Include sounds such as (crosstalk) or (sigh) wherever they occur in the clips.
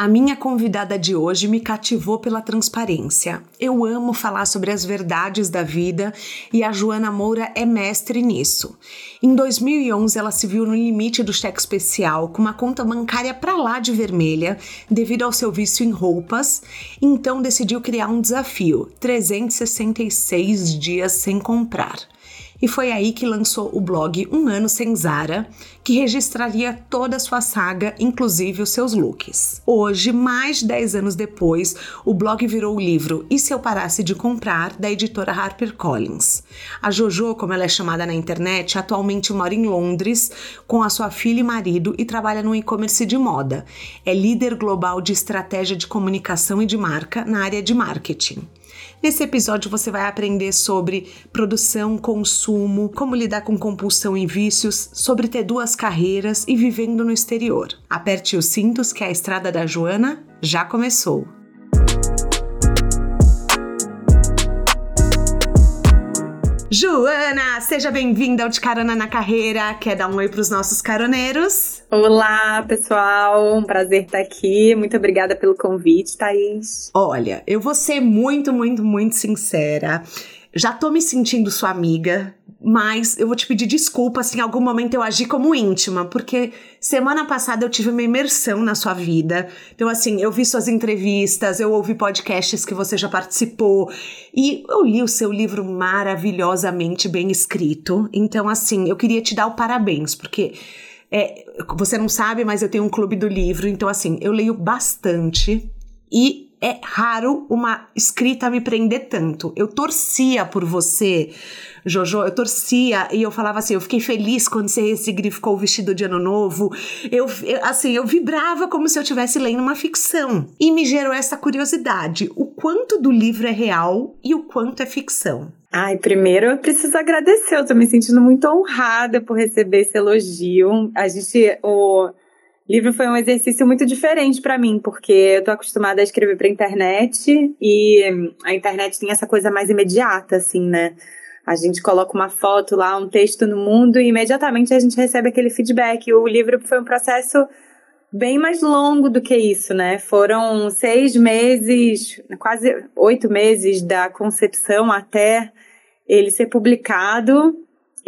A minha convidada de hoje me cativou pela transparência. Eu amo falar sobre as verdades da vida e a Joana Moura é mestre nisso. Em 2011, ela se viu no limite do cheque especial, com uma conta bancária para lá de vermelha, devido ao seu vício em roupas, então decidiu criar um desafio: 366 dias sem comprar e foi aí que lançou o blog Um Ano Sem Zara, que registraria toda a sua saga, inclusive os seus looks. Hoje, mais de 10 anos depois, o blog virou o livro E Se Eu Parasse de Comprar, da editora HarperCollins. A Jojo, como ela é chamada na internet, atualmente mora em Londres com a sua filha e marido e trabalha no e-commerce de moda. É líder global de estratégia de comunicação e de marca na área de marketing. Nesse episódio você vai aprender sobre produção, consumo, como lidar com compulsão e vícios, sobre ter duas carreiras e vivendo no exterior. Aperte os cintos que a estrada da Joana já começou. Joana, seja bem-vinda ao De Carona na Carreira. Quer dar um oi para os nossos caroneiros? Olá, pessoal. Um prazer estar aqui. Muito obrigada pelo convite, Thaís. Olha, eu vou ser muito, muito, muito sincera. Já tô me sentindo sua amiga, mas eu vou te pedir desculpa se em algum momento eu agi como íntima, porque semana passada eu tive uma imersão na sua vida. Então, assim, eu vi suas entrevistas, eu ouvi podcasts que você já participou e eu li o seu livro maravilhosamente bem escrito. Então, assim, eu queria te dar o parabéns, porque. É, você não sabe, mas eu tenho um clube do livro, então assim, eu leio bastante e é raro uma escrita me prender tanto. Eu torcia por você, Jojo, eu torcia e eu falava assim, eu fiquei feliz quando você ressignificou o vestido de ano novo. Eu, eu assim, eu vibrava como se eu estivesse lendo uma ficção. E me gerou essa curiosidade, o quanto do livro é real e o quanto é ficção. Ai, primeiro eu preciso agradecer, eu tô me sentindo muito honrada por receber esse elogio. A gente, o livro foi um exercício muito diferente para mim, porque eu tô acostumada a escrever pra internet e a internet tem essa coisa mais imediata, assim, né? A gente coloca uma foto lá, um texto no mundo e imediatamente a gente recebe aquele feedback. O livro foi um processo bem mais longo do que isso, né? Foram seis meses, quase oito meses da concepção até ele ser publicado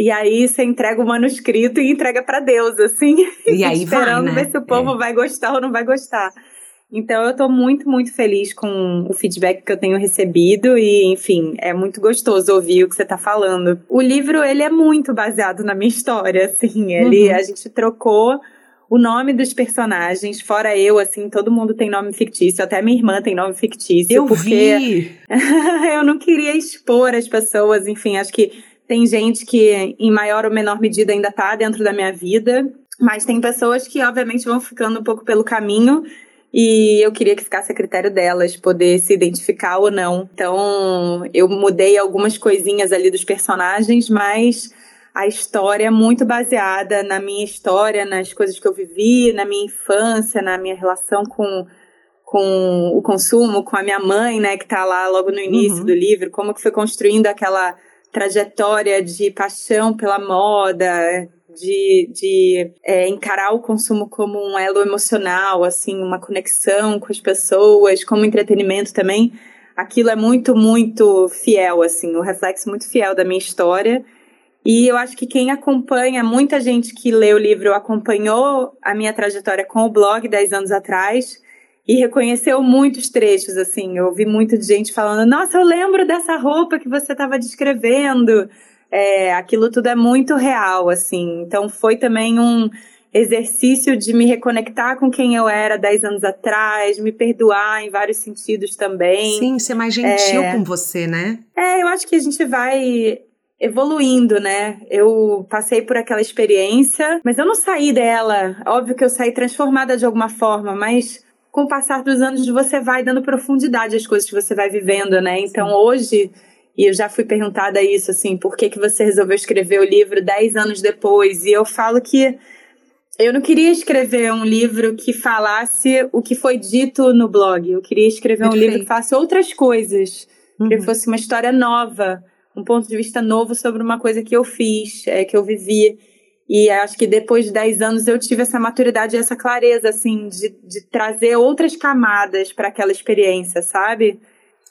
e aí você entrega o manuscrito e entrega para Deus, assim. E (laughs) aí esperando vai, né? ver se o povo é. vai gostar ou não vai gostar. Então eu tô muito, muito feliz com o feedback que eu tenho recebido e, enfim, é muito gostoso ouvir o que você tá falando. O livro, ele é muito baseado na minha história, assim. Ele, uhum. a gente trocou o nome dos personagens, fora eu, assim, todo mundo tem nome fictício, até minha irmã tem nome fictício. Eu porque vi! (laughs) eu não queria expor as pessoas, enfim, acho que tem gente que, em maior ou menor medida, ainda está dentro da minha vida, mas tem pessoas que, obviamente, vão ficando um pouco pelo caminho. E eu queria que ficasse a critério delas poder se identificar ou não. Então, eu mudei algumas coisinhas ali dos personagens, mas a história é muito baseada na minha história, nas coisas que eu vivi, na minha infância, na minha relação com, com o consumo, com a minha mãe, né, que está lá logo no início uhum. do livro, como que foi construindo aquela trajetória de paixão pela moda, de, de é, encarar o consumo como um elo emocional, assim, uma conexão com as pessoas, como entretenimento também. Aquilo é muito, muito fiel, assim, o um reflexo muito fiel da minha história. E eu acho que quem acompanha, muita gente que lê o livro acompanhou a minha trajetória com o blog 10 anos atrás e reconheceu muitos trechos, assim. Eu ouvi muito de gente falando: Nossa, eu lembro dessa roupa que você estava descrevendo. É, aquilo tudo é muito real, assim. Então foi também um exercício de me reconectar com quem eu era 10 anos atrás, me perdoar em vários sentidos também. Sim, ser mais gentil é, com você, né? É, eu acho que a gente vai evoluindo, né? Eu passei por aquela experiência, mas eu não saí dela. Óbvio que eu saí transformada de alguma forma, mas com o passar dos anos você vai dando profundidade às coisas que você vai vivendo, né? Então hoje e eu já fui perguntada isso, assim, por que, que você resolveu escrever o livro dez anos depois? E eu falo que eu não queria escrever um livro que falasse o que foi dito no blog. Eu queria escrever Perfeito. um livro que falasse outras coisas. Uhum. Que fosse uma história nova, um ponto de vista novo sobre uma coisa que eu fiz, é, que eu vivi. E acho que depois de 10 anos eu tive essa maturidade e essa clareza, assim, de, de trazer outras camadas para aquela experiência, sabe?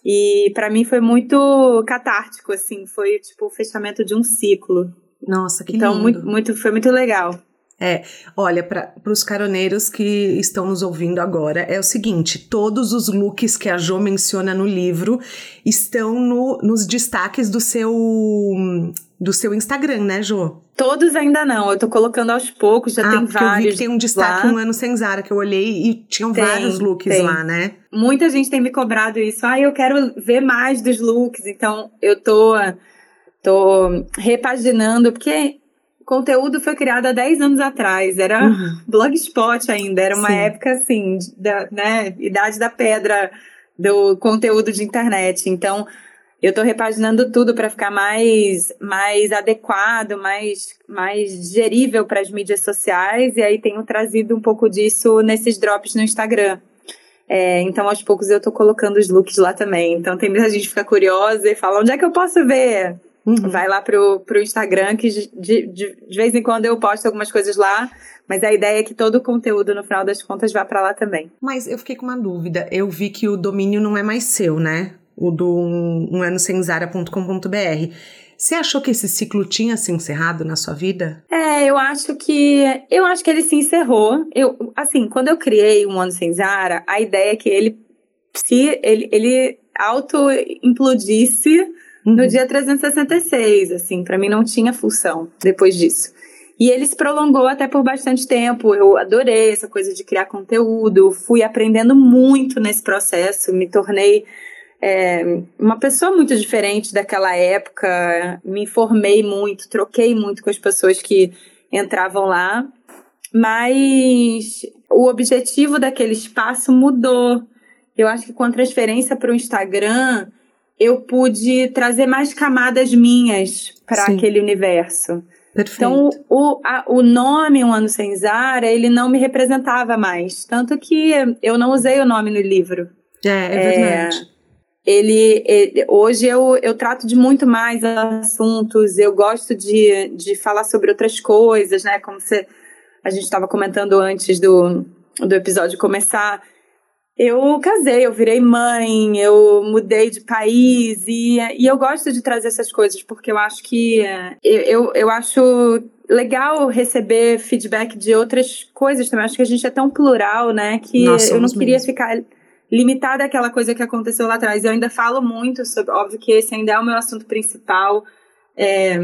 E para mim foi muito catártico, assim, foi tipo o fechamento de um ciclo. Nossa, que então, lindo. Então, muito, muito, foi muito legal. É, olha, para os caroneiros que estão nos ouvindo agora, é o seguinte: todos os looks que a Jo menciona no livro estão no, nos destaques do seu do seu Instagram, né, Jo? Todos ainda não, eu tô colocando aos poucos, já ah, tem vários. Eu vi que tem um destaque lá. um ano sem Zara, que eu olhei e tinham tem, vários looks tem. lá, né? Muita gente tem me cobrado isso. Ah, eu quero ver mais dos looks, então eu tô, tô repaginando, porque conteúdo foi criado há 10 anos atrás, era uhum. blogspot ainda, era uma Sim. época assim, da, né, idade da pedra do conteúdo de internet. Então, eu estou repaginando tudo para ficar mais, mais adequado, mais, mais digerível para as mídias sociais, e aí tenho trazido um pouco disso nesses drops no Instagram. É, então, aos poucos, eu estou colocando os looks lá também. Então, tem muita gente que fica curiosa e fala: onde é que eu posso ver? Uhum. Vai lá pro, pro Instagram, que de, de, de vez em quando eu posto algumas coisas lá, mas a ideia é que todo o conteúdo, no final das contas, vá para lá também. Mas eu fiquei com uma dúvida. Eu vi que o domínio não é mais seu, né? O do um, um ano sem Zara.com.br. Você achou que esse ciclo tinha se encerrado na sua vida? É, eu acho que eu acho que ele se encerrou. Eu, assim, quando eu criei um ano sem Zara, a ideia é que ele se ele, ele auto implodisse uhum. no dia 366, assim, para mim não tinha função depois disso. E ele se prolongou até por bastante tempo. Eu adorei essa coisa de criar conteúdo, fui aprendendo muito nesse processo, me tornei é, uma pessoa muito diferente daquela época, me informei muito, troquei muito com as pessoas que entravam lá, mas o objetivo daquele espaço mudou. Eu acho que com a transferência para o Instagram, eu pude trazer mais camadas minhas para aquele universo. Perfeito. Então, o, a, o nome Um Ano Sem Zara, ele não me representava mais. Tanto que eu não usei o nome no livro. É, é, é verdade ele, ele, hoje eu, eu trato de muito mais assuntos, eu gosto de, de falar sobre outras coisas, né? Como você, a gente estava comentando antes do, do episódio começar. Eu casei, eu virei mãe, eu mudei de país e, e eu gosto de trazer essas coisas porque eu acho que eu, eu, eu acho legal receber feedback de outras coisas também. Acho que a gente é tão plural, né? Que eu não queria mesmo. ficar limitada àquela coisa que aconteceu lá atrás. Eu ainda falo muito sobre, óbvio que esse ainda é o meu assunto principal. É,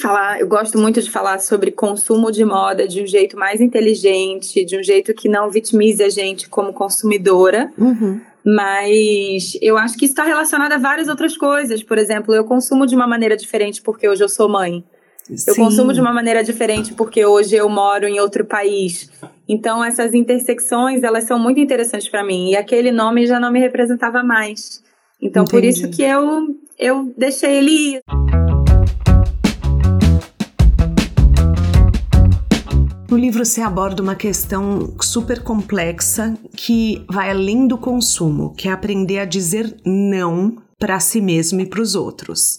falar, eu gosto muito de falar sobre consumo de moda de um jeito mais inteligente, de um jeito que não vitimize a gente como consumidora. Uhum. Mas eu acho que isso está relacionado a várias outras coisas. Por exemplo, eu consumo de uma maneira diferente porque hoje eu sou mãe. Eu consumo de uma maneira diferente porque hoje eu moro em outro país. Então essas intersecções, elas são muito interessantes para mim e aquele nome já não me representava mais. Então Entendi. por isso que eu eu deixei ele ir. No livro você aborda uma questão super complexa que vai além do consumo, que é aprender a dizer não para si mesmo e para os outros.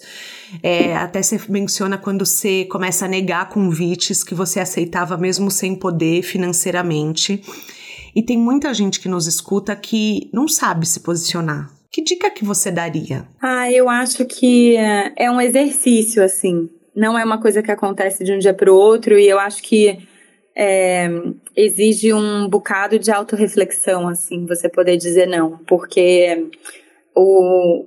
É, até você menciona quando você começa a negar convites que você aceitava mesmo sem poder financeiramente. E tem muita gente que nos escuta que não sabe se posicionar. Que dica que você daria? Ah, eu acho que é, é um exercício, assim. Não é uma coisa que acontece de um dia para o outro, e eu acho que é, exige um bocado de autorreflexão, assim, você poder dizer não. Porque o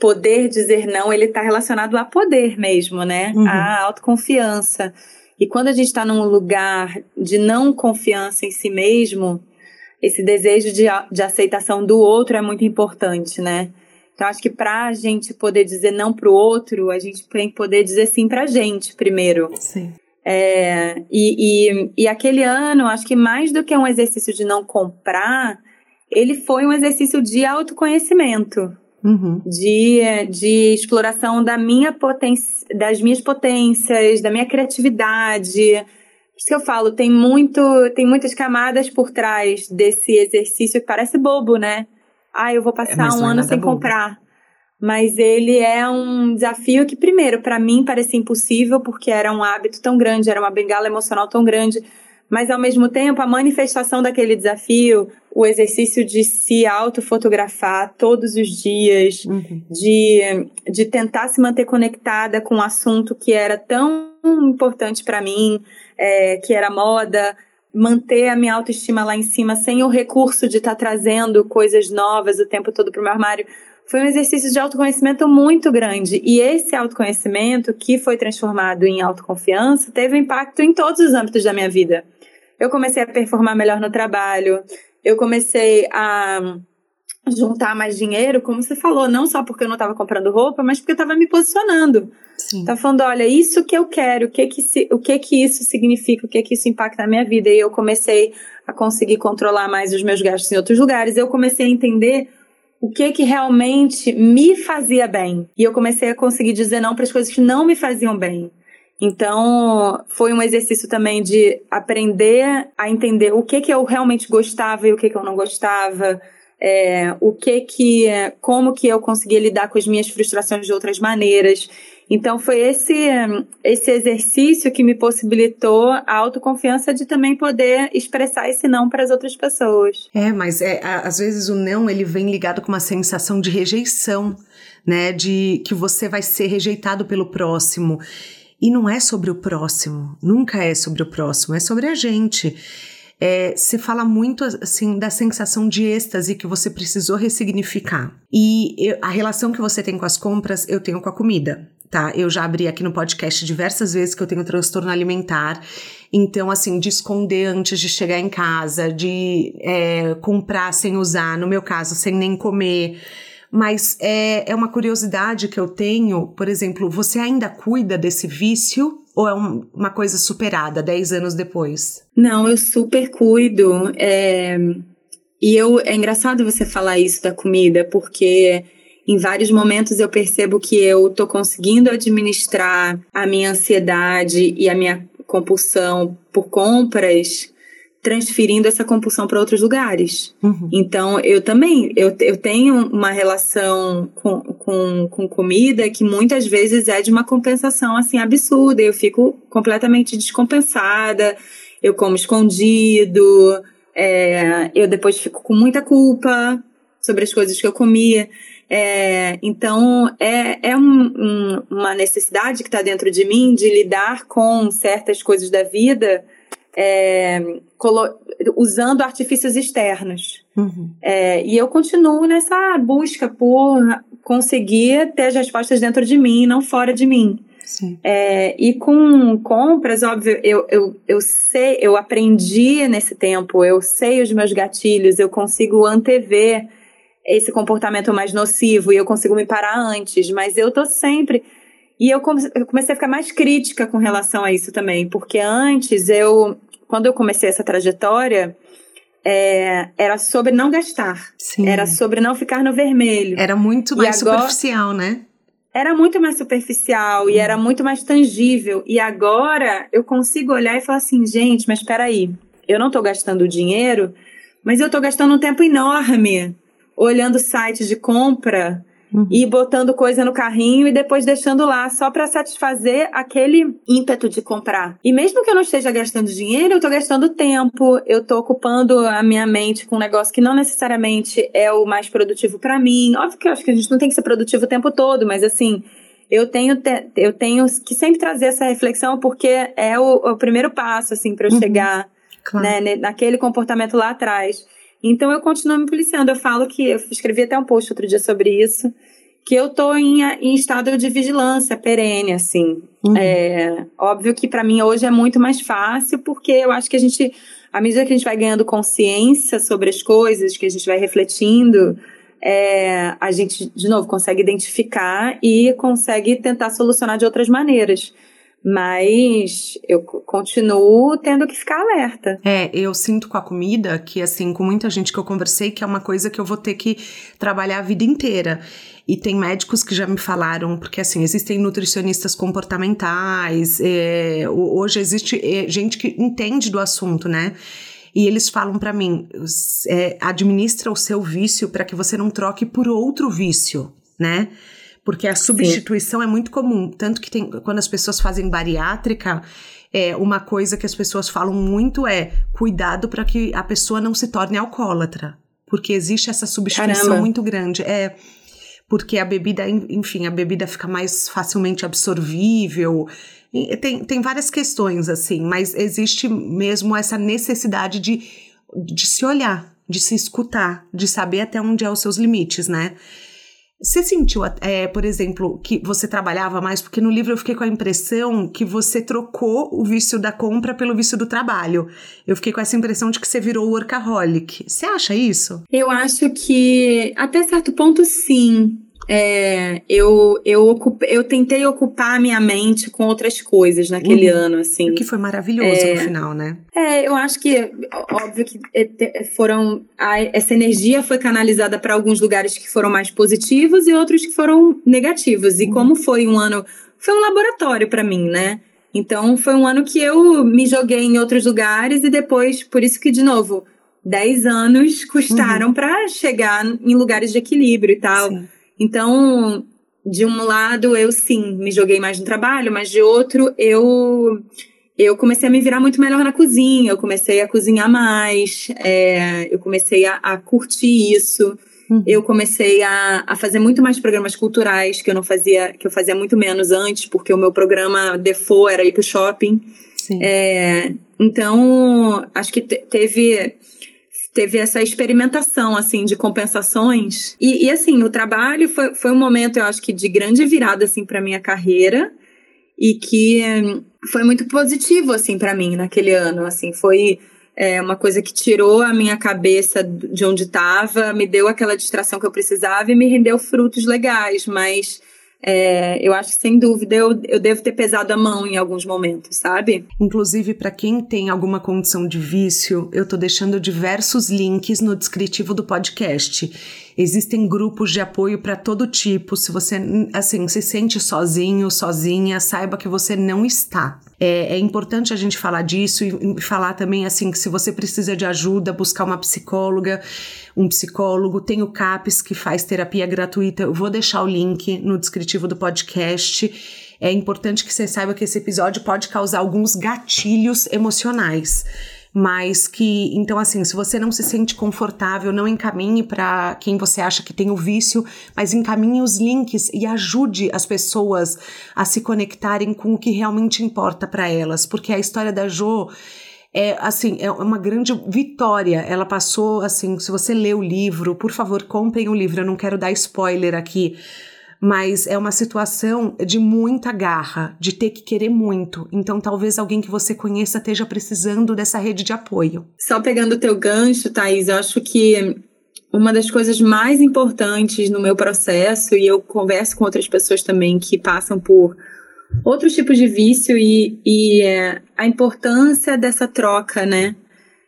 poder dizer não, ele está relacionado a poder mesmo, né? Uhum. A autoconfiança. E quando a gente está num lugar de não confiança em si mesmo, esse desejo de, de aceitação do outro é muito importante, né? Então, acho que para a gente poder dizer não para o outro, a gente tem que poder dizer sim para a gente primeiro. Sim. É, e, e, e aquele ano, acho que mais do que um exercício de não comprar, ele foi um exercício de autoconhecimento. uhum. de, de exploração da minha potência, das minhas potências, da minha criatividade. Por isso que eu falo, tem muito, tem muitas camadas por trás desse exercício que parece bobo, né? Ah, eu vou passar é, um ano sem bobo. comprar. Mas ele é um desafio que, primeiro, para mim parecia impossível, porque era um hábito tão grande, era uma bengala emocional tão grande mas ao mesmo tempo a manifestação daquele desafio, o exercício de se autofotografar todos os dias, uhum. de, de tentar se manter conectada com um assunto que era tão importante para mim, é, que era moda, manter a minha autoestima lá em cima sem o recurso de estar tá trazendo coisas novas o tempo todo para o meu armário foi um exercício de autoconhecimento muito grande. E esse autoconhecimento, que foi transformado em autoconfiança, teve impacto em todos os âmbitos da minha vida eu comecei a performar melhor no trabalho, eu comecei a juntar mais dinheiro, como você falou, não só porque eu não estava comprando roupa, mas porque eu estava me posicionando. Sim. Tá falando, olha, isso que eu quero, o que que, se, o que que isso significa, o que que isso impacta na minha vida. E eu comecei a conseguir controlar mais os meus gastos em outros lugares. Eu comecei a entender o que que realmente me fazia bem. E eu comecei a conseguir dizer não para as coisas que não me faziam bem. Então, foi um exercício também de aprender a entender o que que eu realmente gostava e o que que eu não gostava, é, o que que, como que eu conseguia lidar com as minhas frustrações de outras maneiras. Então, foi esse, esse exercício que me possibilitou a autoconfiança de também poder expressar esse não para as outras pessoas. É, mas é, às vezes o não ele vem ligado com uma sensação de rejeição, né? De que você vai ser rejeitado pelo próximo. E não é sobre o próximo, nunca é sobre o próximo, é sobre a gente. É, você fala muito assim da sensação de êxtase que você precisou ressignificar. E eu, a relação que você tem com as compras, eu tenho com a comida. Tá, eu já abri aqui no podcast diversas vezes que eu tenho transtorno alimentar. Então, assim, de esconder antes de chegar em casa, de é, comprar sem usar, no meu caso, sem nem comer. Mas é, é uma curiosidade que eu tenho, por exemplo, você ainda cuida desse vício ou é um, uma coisa superada 10 anos depois? Não, eu super cuido. É... E eu, é engraçado você falar isso da comida, porque em vários momentos eu percebo que eu tô conseguindo administrar a minha ansiedade e a minha compulsão por compras transferindo essa compulsão para outros lugares. Uhum. Então, eu também, eu, eu tenho uma relação com, com, com comida que muitas vezes é de uma compensação, assim, absurda. Eu fico completamente descompensada, eu como escondido, é, eu depois fico com muita culpa sobre as coisas que eu comia. É, então, é, é um, um, uma necessidade que está dentro de mim de lidar com certas coisas da vida é, usando artifícios externos. Uhum. É, e eu continuo nessa busca por conseguir ter as respostas dentro de mim, não fora de mim. É, e com compras, óbvio, eu, eu, eu sei, eu aprendi nesse tempo, eu sei os meus gatilhos, eu consigo antever esse comportamento mais nocivo e eu consigo me parar antes, mas eu tô sempre e eu comecei a ficar mais crítica com relação a isso também, porque antes eu, quando eu comecei essa trajetória, é, era sobre não gastar. Sim. Era sobre não ficar no vermelho. Era muito mais agora, superficial, né? Era muito mais superficial e era muito mais tangível. E agora eu consigo olhar e falar assim, gente, mas espera aí, eu não estou gastando dinheiro, mas eu estou gastando um tempo enorme olhando sites de compra Uhum. E botando coisa no carrinho e depois deixando lá só para satisfazer aquele ímpeto de comprar. E mesmo que eu não esteja gastando dinheiro, eu tô gastando tempo, eu tô ocupando a minha mente com um negócio que não necessariamente é o mais produtivo para mim. Óbvio que eu acho que a gente não tem que ser produtivo o tempo todo, mas assim, eu tenho, te, eu tenho que sempre trazer essa reflexão porque é o, o primeiro passo, assim, para eu uhum. chegar claro. né, naquele comportamento lá atrás. Então eu continuo me policiando. Eu falo que eu escrevi até um post outro dia sobre isso, que eu tô em, em estado de vigilância perene, assim. Uhum. É, óbvio que para mim hoje é muito mais fácil, porque eu acho que a gente, à medida que a gente vai ganhando consciência sobre as coisas, que a gente vai refletindo, é, a gente, de novo, consegue identificar e consegue tentar solucionar de outras maneiras. Mas eu continuo tendo que ficar alerta. É, eu sinto com a comida que, assim, com muita gente que eu conversei, que é uma coisa que eu vou ter que trabalhar a vida inteira. E tem médicos que já me falaram, porque assim, existem nutricionistas comportamentais, é, hoje existe é, gente que entende do assunto, né? E eles falam para mim: é, administra o seu vício para que você não troque por outro vício, né? Porque a substituição Sim. é muito comum. Tanto que tem, quando as pessoas fazem bariátrica, é, uma coisa que as pessoas falam muito é cuidado para que a pessoa não se torne alcoólatra. Porque existe essa substituição Caramba. muito grande. É porque a bebida, enfim, a bebida fica mais facilmente absorvível. Tem, tem várias questões, assim, mas existe mesmo essa necessidade de, de se olhar, de se escutar, de saber até onde é os seus limites, né? Você sentiu, é, por exemplo, que você trabalhava mais? Porque no livro eu fiquei com a impressão que você trocou o vício da compra pelo vício do trabalho. Eu fiquei com essa impressão de que você virou workaholic. Você acha isso? Eu acho que, até certo ponto, sim. É, eu, eu, ocupe, eu tentei ocupar minha mente com outras coisas naquele uhum. ano, assim. O que foi maravilhoso é, no final, né? É, eu acho que, óbvio que é, foram. A, essa energia foi canalizada para alguns lugares que foram mais positivos e outros que foram negativos. E uhum. como foi um ano. Foi um laboratório para mim, né? Então foi um ano que eu me joguei em outros lugares e depois, por isso que, de novo, 10 anos custaram uhum. para chegar em lugares de equilíbrio e tal. Sim. Então, de um lado, eu sim me joguei mais no trabalho, mas de outro, eu eu comecei a me virar muito melhor na cozinha, eu comecei a cozinhar mais, é, eu comecei a, a curtir isso. Uhum. Eu comecei a, a fazer muito mais programas culturais que eu não fazia, que eu fazia muito menos antes, porque o meu programa default era ir pro shopping. É, então, acho que teve teve essa experimentação, assim, de compensações. E, e, assim, o trabalho foi, foi um momento, eu acho que, de grande virada, assim, para minha carreira. E que hum, foi muito positivo, assim, para mim, naquele ano. Assim, foi é, uma coisa que tirou a minha cabeça de onde estava, me deu aquela distração que eu precisava e me rendeu frutos legais. Mas é, eu acho que sem dúvida eu, eu devo ter pesado a mão em alguns momentos, sabe? Inclusive, para quem tem alguma condição de vício, eu tô deixando diversos links no descritivo do podcast. Existem grupos de apoio para todo tipo. Se você, assim, se sente sozinho, sozinha, saiba que você não está. É, é, importante a gente falar disso e, falar também, assim, que se você precisa de ajuda, buscar uma psicóloga, um psicólogo. Tem o CAPES, que faz terapia gratuita. Eu vou deixar o link no descritivo do podcast. É importante que você saiba que esse episódio pode causar alguns gatilhos emocionais mas que então assim, se você não se sente confortável, não encaminhe para quem você acha que tem o vício, mas encaminhe os links e ajude as pessoas a se conectarem com o que realmente importa para elas, porque a história da Jo é assim, é uma grande vitória. Ela passou assim, se você lê o livro, por favor, comprem o livro, eu não quero dar spoiler aqui mas é uma situação de muita garra, de ter que querer muito. Então, talvez alguém que você conheça esteja precisando dessa rede de apoio. Só pegando o teu gancho, Thaís, eu acho que uma das coisas mais importantes no meu processo, e eu converso com outras pessoas também que passam por outros tipos de vício, e, e é, a importância dessa troca, né?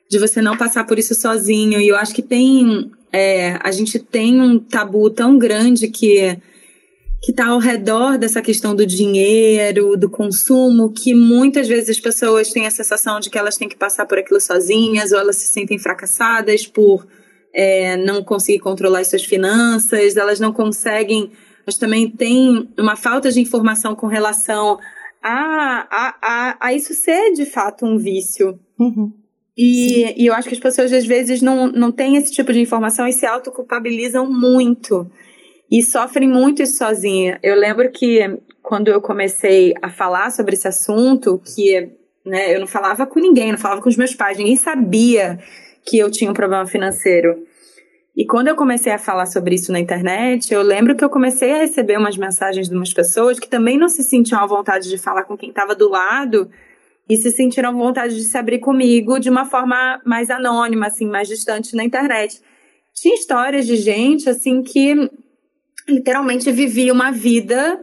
De você não passar por isso sozinho. E eu acho que tem. É, a gente tem um tabu tão grande que que está ao redor dessa questão do dinheiro, do consumo, que muitas vezes as pessoas têm a sensação de que elas têm que passar por aquilo sozinhas, ou elas se sentem fracassadas por é, não conseguir controlar as suas finanças, elas não conseguem, mas também tem uma falta de informação com relação a, a, a, a isso ser de fato um vício. Uhum. E, e eu acho que as pessoas às vezes não, não têm esse tipo de informação e se autoculpabilizam muito e sofrem muito isso sozinha. Eu lembro que quando eu comecei a falar sobre esse assunto, que né, eu não falava com ninguém, não falava com os meus pais, ninguém sabia que eu tinha um problema financeiro. E quando eu comecei a falar sobre isso na internet, eu lembro que eu comecei a receber umas mensagens de umas pessoas que também não se sentiam à vontade de falar com quem estava do lado e se sentiram à vontade de se abrir comigo de uma forma mais anônima, assim, mais distante na internet. Tinha histórias de gente, assim, que literalmente vivia uma vida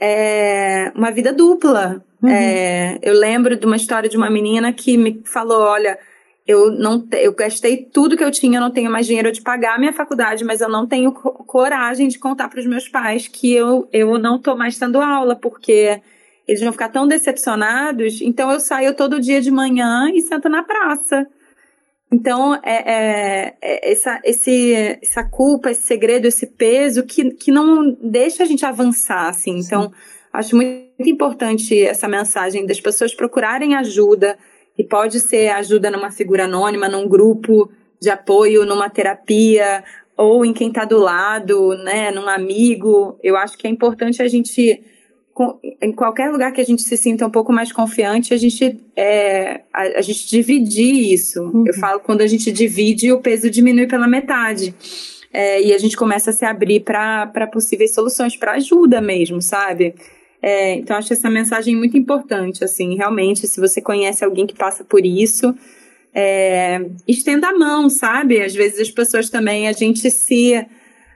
é, uma vida dupla. Uhum. É, eu lembro de uma história de uma menina que me falou: olha, eu não eu gastei tudo que eu tinha, eu não tenho mais dinheiro de pagar a minha faculdade, mas eu não tenho coragem de contar para os meus pais que eu, eu não tô mais tendo aula, porque eles vão ficar tão decepcionados. Então eu saio todo dia de manhã e sento na praça. Então, é, é, é, essa, esse, essa culpa, esse segredo, esse peso que, que não deixa a gente avançar, assim. Então, acho muito importante essa mensagem das pessoas procurarem ajuda, e pode ser ajuda numa figura anônima, num grupo de apoio, numa terapia, ou em quem está do lado, né, num amigo. Eu acho que é importante a gente em qualquer lugar que a gente se sinta um pouco mais confiante, a gente, é, a, a gente dividir isso. Uhum. Eu falo quando a gente divide, o peso diminui pela metade. É, e a gente começa a se abrir para possíveis soluções, para ajuda mesmo, sabe? É, então, acho essa mensagem muito importante, assim, realmente, se você conhece alguém que passa por isso, é, estenda a mão, sabe? Às vezes as pessoas também, a gente se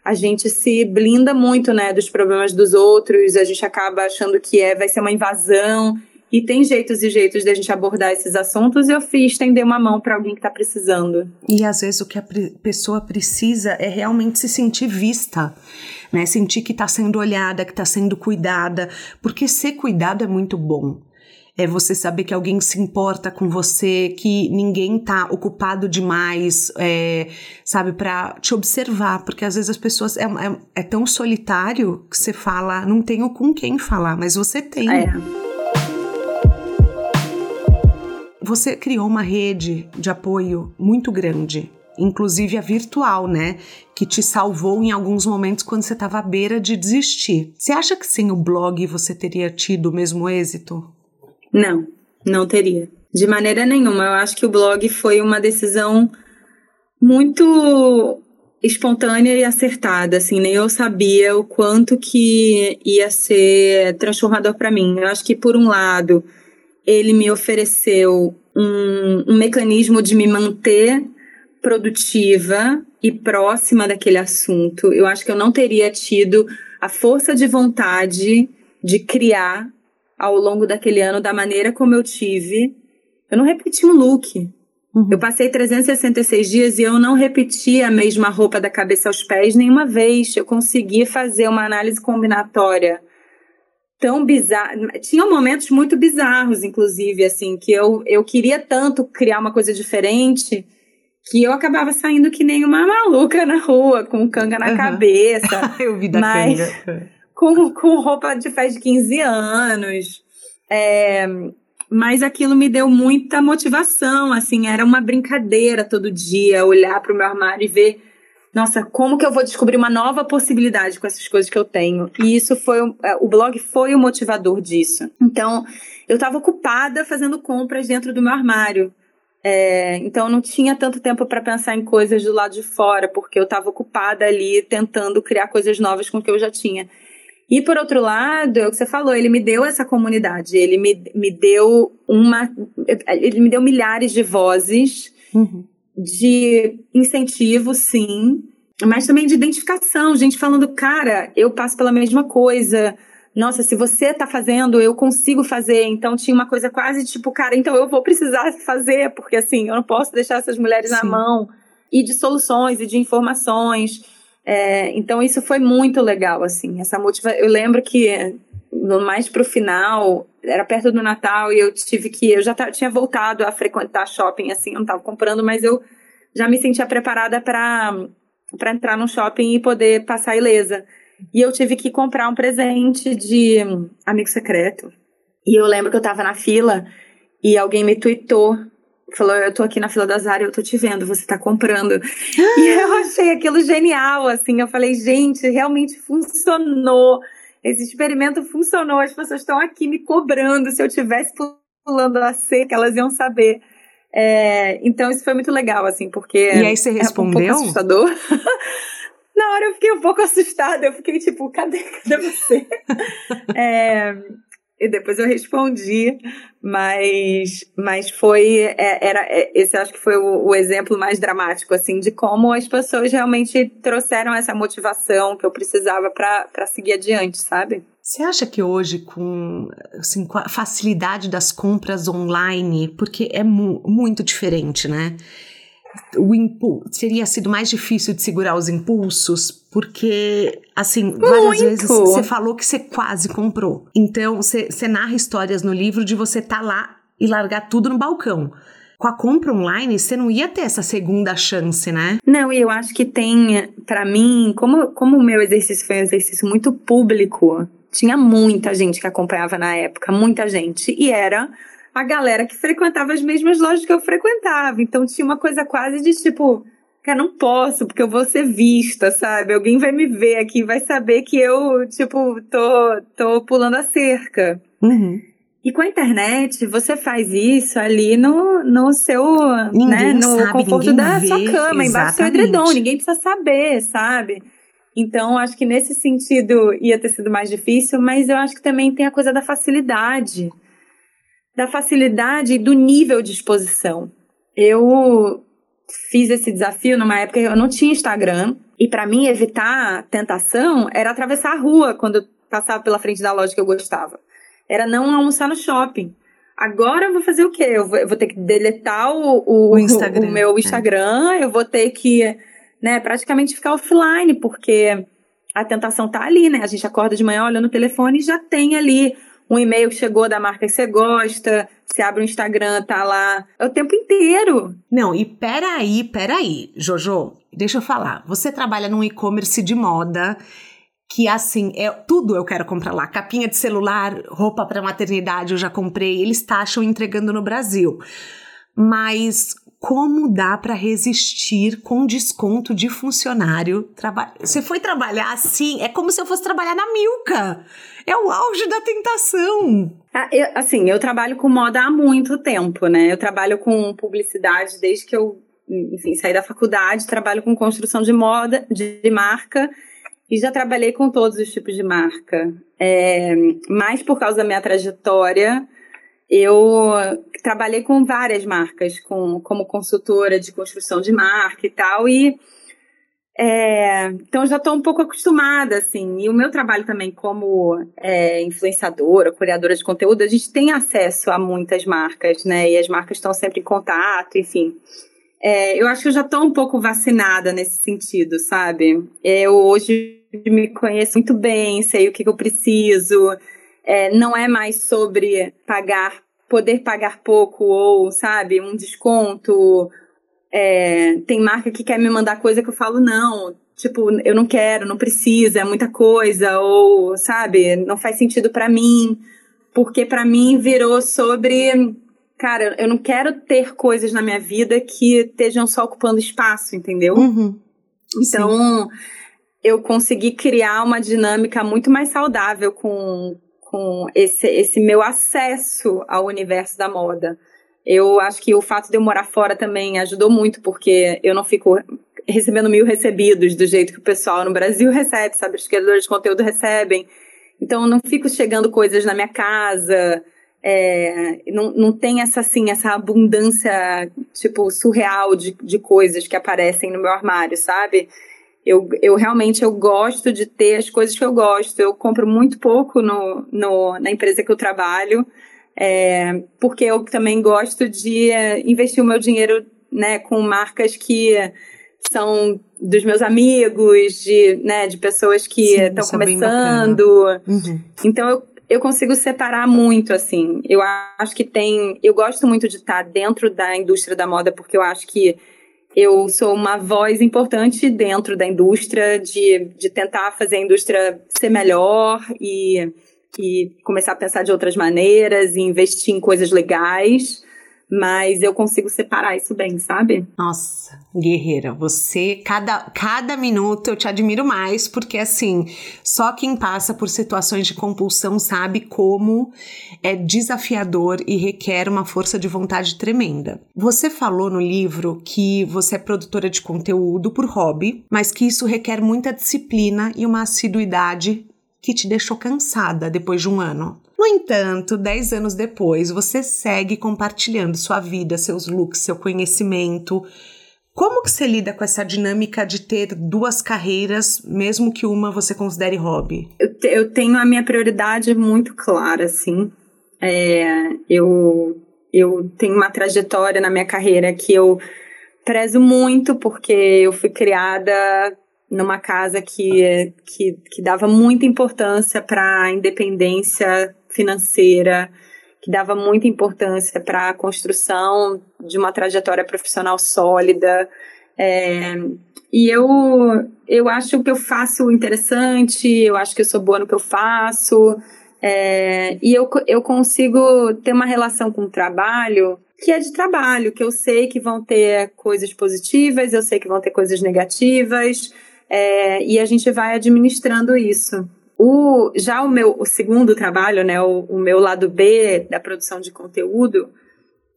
a gente se blinda muito, né, dos problemas dos outros, a gente acaba achando que é, vai ser uma invasão, e tem jeitos e jeitos de a gente abordar esses assuntos, e eu fiz estender uma mão para alguém que está precisando. E às vezes o que a pessoa precisa é realmente se sentir vista, né? Sentir que está sendo olhada, que está sendo cuidada, porque ser cuidado é muito bom é você saber que alguém se importa com você, que ninguém tá ocupado demais, é, sabe, para te observar, porque às vezes as pessoas é, é, é, tão solitário que você fala, não tenho com quem falar, mas você tem. É. Você criou uma rede de apoio muito grande, inclusive a virtual, né? Que te salvou em alguns momentos quando você estava à beira de desistir. Você acha que sem o blog você teria tido o mesmo êxito? Não, não teria. De maneira nenhuma. Eu acho que o blog foi uma decisão muito espontânea e acertada, assim, nem eu sabia o quanto que ia ser transformador para mim. Eu acho que por um lado ele me ofereceu um, um mecanismo de me manter produtiva e próxima daquele assunto. Eu acho que eu não teria tido a força de vontade de criar ao longo daquele ano da maneira como eu tive. Eu não repeti um look. Uhum. Eu passei 366 dias e eu não repeti a mesma roupa da cabeça aos pés nenhuma vez. Eu consegui fazer uma análise combinatória tão bizarra. Tinham momentos muito bizarros, inclusive, assim, que eu, eu queria tanto criar uma coisa diferente que eu acabava saindo que nem uma maluca na rua, com canga na uhum. cabeça. (laughs) eu vi da mas... canga com, com roupa de festa de 15 anos. É, mas aquilo me deu muita motivação, assim, era uma brincadeira todo dia olhar para o meu armário e ver, nossa, como que eu vou descobrir uma nova possibilidade com essas coisas que eu tenho? E isso foi é, o blog foi o motivador disso. Então, eu estava ocupada fazendo compras dentro do meu armário. É, então não tinha tanto tempo para pensar em coisas do lado de fora, porque eu estava ocupada ali tentando criar coisas novas com o que eu já tinha. E por outro lado, é o que você falou, ele me deu essa comunidade, ele me, me deu uma. Ele me deu milhares de vozes uhum. de incentivo, sim, mas também de identificação, gente falando, cara, eu passo pela mesma coisa. Nossa, se você tá fazendo, eu consigo fazer. Então tinha uma coisa quase tipo, cara, então eu vou precisar fazer, porque assim, eu não posso deixar essas mulheres sim. na mão. E de soluções e de informações. É, então isso foi muito legal, assim, essa motiva. Eu lembro que no mais pro final, era perto do Natal e eu tive que, eu já tinha voltado a frequentar shopping, assim, eu não tava comprando, mas eu já me sentia preparada para para entrar no shopping e poder passar ilesa. E eu tive que comprar um presente de amigo secreto. E eu lembro que eu tava na fila e alguém me tweetou falou: Eu tô aqui na fila da Zara, eu tô te vendo, você tá comprando. (gasps) e eu achei aquilo genial, assim. Eu falei: Gente, realmente funcionou. Esse experimento funcionou. As pessoas estão aqui me cobrando. Se eu tivesse pulando a seca, elas iam saber. É, então, isso foi muito legal, assim, porque. E aí você respondeu? É um pouco assustador. (laughs) Na hora eu fiquei um pouco (laughs) assustada, eu fiquei tipo, cadê, cadê você? (laughs) é, e depois eu respondi, mas, mas foi, é, era, é, esse acho que foi o, o, exemplo mais dramático, assim, de como as pessoas realmente trouxeram essa motivação que eu precisava para seguir adiante, sabe? Você acha que hoje, com, assim, com a facilidade das compras online, porque é mu muito diferente, né? O impulso teria sido mais difícil de segurar os impulsos, porque, assim, muito. várias vezes você falou que você quase comprou. Então, você, você narra histórias no livro de você estar tá lá e largar tudo no balcão com a compra online, você não ia ter essa segunda chance, né? Não, e eu acho que tem, para mim, como, como o meu exercício foi um exercício muito público, tinha muita gente que acompanhava na época, muita gente, e era a galera que frequentava as mesmas lojas que eu frequentava. Então tinha uma coisa quase de tipo, cara, não posso, porque eu vou ser vista, sabe? Alguém vai me ver aqui, vai saber que eu, tipo, tô, tô pulando a cerca. Uhum. E com a internet, você faz isso ali no, no seu, ninguém né, no sabe, conforto da vê, sua cama, exatamente. embaixo do seu edredom, ninguém precisa saber, sabe? Então, acho que nesse sentido ia ter sido mais difícil, mas eu acho que também tem a coisa da facilidade. Da facilidade e do nível de exposição. Eu fiz esse desafio numa época que eu não tinha Instagram, e para mim evitar tentação era atravessar a rua quando eu passava pela frente da loja que eu gostava era não almoçar no shopping. Agora eu vou fazer o quê? Eu vou, eu vou ter que deletar o, o, o, Instagram, o meu é. Instagram, é. eu vou ter que né, praticamente ficar offline, porque a tentação tá ali, né? A gente acorda de manhã, olha no telefone e já tem ali um e-mail chegou da marca que você gosta, você abre o Instagram, tá lá. É o tempo inteiro. Não, e peraí, peraí, Jojo, deixa eu falar. Você trabalha num e-commerce de moda que assim, é tudo eu quero comprar lá. Capinha de celular, roupa para maternidade eu já comprei, eles taxam entregando no Brasil. Mas como dá para resistir com desconto de funcionário? Traba Você foi trabalhar assim, é como se eu fosse trabalhar na Milka. É o auge da tentação. Ah, eu, assim, eu trabalho com moda há muito tempo, né? Eu trabalho com publicidade desde que eu, enfim, saí da faculdade, trabalho com construção de moda, de, de marca e já trabalhei com todos os tipos de marca. É, mas por causa da minha trajetória, eu trabalhei com várias marcas, com, como consultora de construção de marca e tal. E é, então já estou um pouco acostumada, assim. E o meu trabalho também como é, influenciadora, criadora de conteúdo, a gente tem acesso a muitas marcas, né? E as marcas estão sempre em contato, enfim. É, eu acho que eu já estou um pouco vacinada nesse sentido, sabe? Eu hoje me conheço muito bem, sei o que, que eu preciso. É, não é mais sobre pagar, poder pagar pouco ou, sabe, um desconto. É, tem marca que quer me mandar coisa que eu falo, não, tipo, eu não quero, não precisa, é muita coisa, ou, sabe, não faz sentido para mim, porque para mim virou sobre, cara, eu não quero ter coisas na minha vida que estejam só ocupando espaço, entendeu? Uhum. Então, Sim eu consegui criar uma dinâmica muito mais saudável com, com esse, esse meu acesso ao universo da moda. Eu acho que o fato de eu morar fora também ajudou muito, porque eu não fico recebendo mil recebidos do jeito que o pessoal no Brasil recebe, sabe? Os criadores de conteúdo recebem. Então, eu não fico chegando coisas na minha casa. É, não, não tem essa, assim, essa abundância, tipo, surreal de, de coisas que aparecem no meu armário, sabe? Eu, eu realmente eu gosto de ter as coisas que eu gosto. Eu compro muito pouco no, no, na empresa que eu trabalho, é, porque eu também gosto de é, investir o meu dinheiro né, com marcas que são dos meus amigos, de, né, de pessoas que estão é começando. Uhum. Então eu, eu consigo separar muito, assim. Eu acho que tem. Eu gosto muito de estar dentro da indústria da moda, porque eu acho que eu sou uma voz importante dentro da indústria, de, de tentar fazer a indústria ser melhor e, e começar a pensar de outras maneiras e investir em coisas legais mas eu consigo separar isso bem, sabe? Nossa, guerreira, você, cada, cada minuto eu te admiro mais, porque assim, só quem passa por situações de compulsão sabe como é desafiador e requer uma força de vontade tremenda. Você falou no livro que você é produtora de conteúdo por hobby, mas que isso requer muita disciplina e uma assiduidade que te deixou cansada depois de um ano. No entanto, 10 anos depois, você segue compartilhando sua vida, seus looks, seu conhecimento. Como que você lida com essa dinâmica de ter duas carreiras, mesmo que uma você considere hobby? Eu, te, eu tenho a minha prioridade muito clara, assim. É, eu, eu tenho uma trajetória na minha carreira que eu prezo muito, porque eu fui criada numa casa que, que, que dava muita importância para a independência financeira, que dava muita importância para a construção de uma trajetória profissional sólida. É, e eu, eu acho que eu faço interessante, eu acho que eu sou boa no que eu faço, é, e eu, eu consigo ter uma relação com o trabalho que é de trabalho, que eu sei que vão ter coisas positivas, eu sei que vão ter coisas negativas, é, e a gente vai administrando isso. O, já o meu o segundo trabalho, né, o, o meu lado B da produção de conteúdo,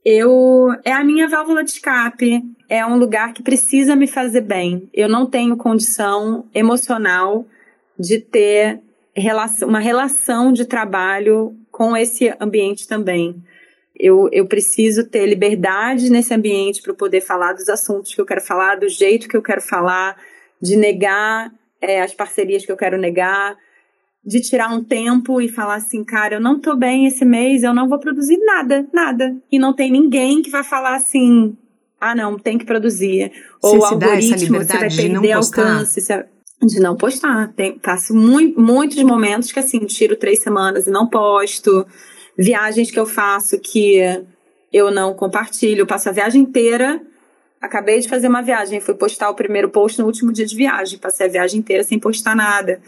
eu é a minha válvula de escape, é um lugar que precisa me fazer bem. Eu não tenho condição emocional de ter relação, uma relação de trabalho com esse ambiente também. Eu, eu preciso ter liberdade nesse ambiente para poder falar dos assuntos que eu quero falar, do jeito que eu quero falar, de negar é, as parcerias que eu quero negar, de tirar um tempo e falar assim, cara, eu não tô bem esse mês, eu não vou produzir nada, nada. E não tem ninguém que vai falar assim, ah, não, tem que produzir. Ou o algoritmo, você vai perder alcance. Você... De não postar. Tem, passo muito, muitos momentos que assim, tiro três semanas e não posto. Viagens que eu faço que eu não compartilho. passo a viagem inteira. Acabei de fazer uma viagem, fui postar o primeiro post no último dia de viagem. Passei a viagem inteira sem postar nada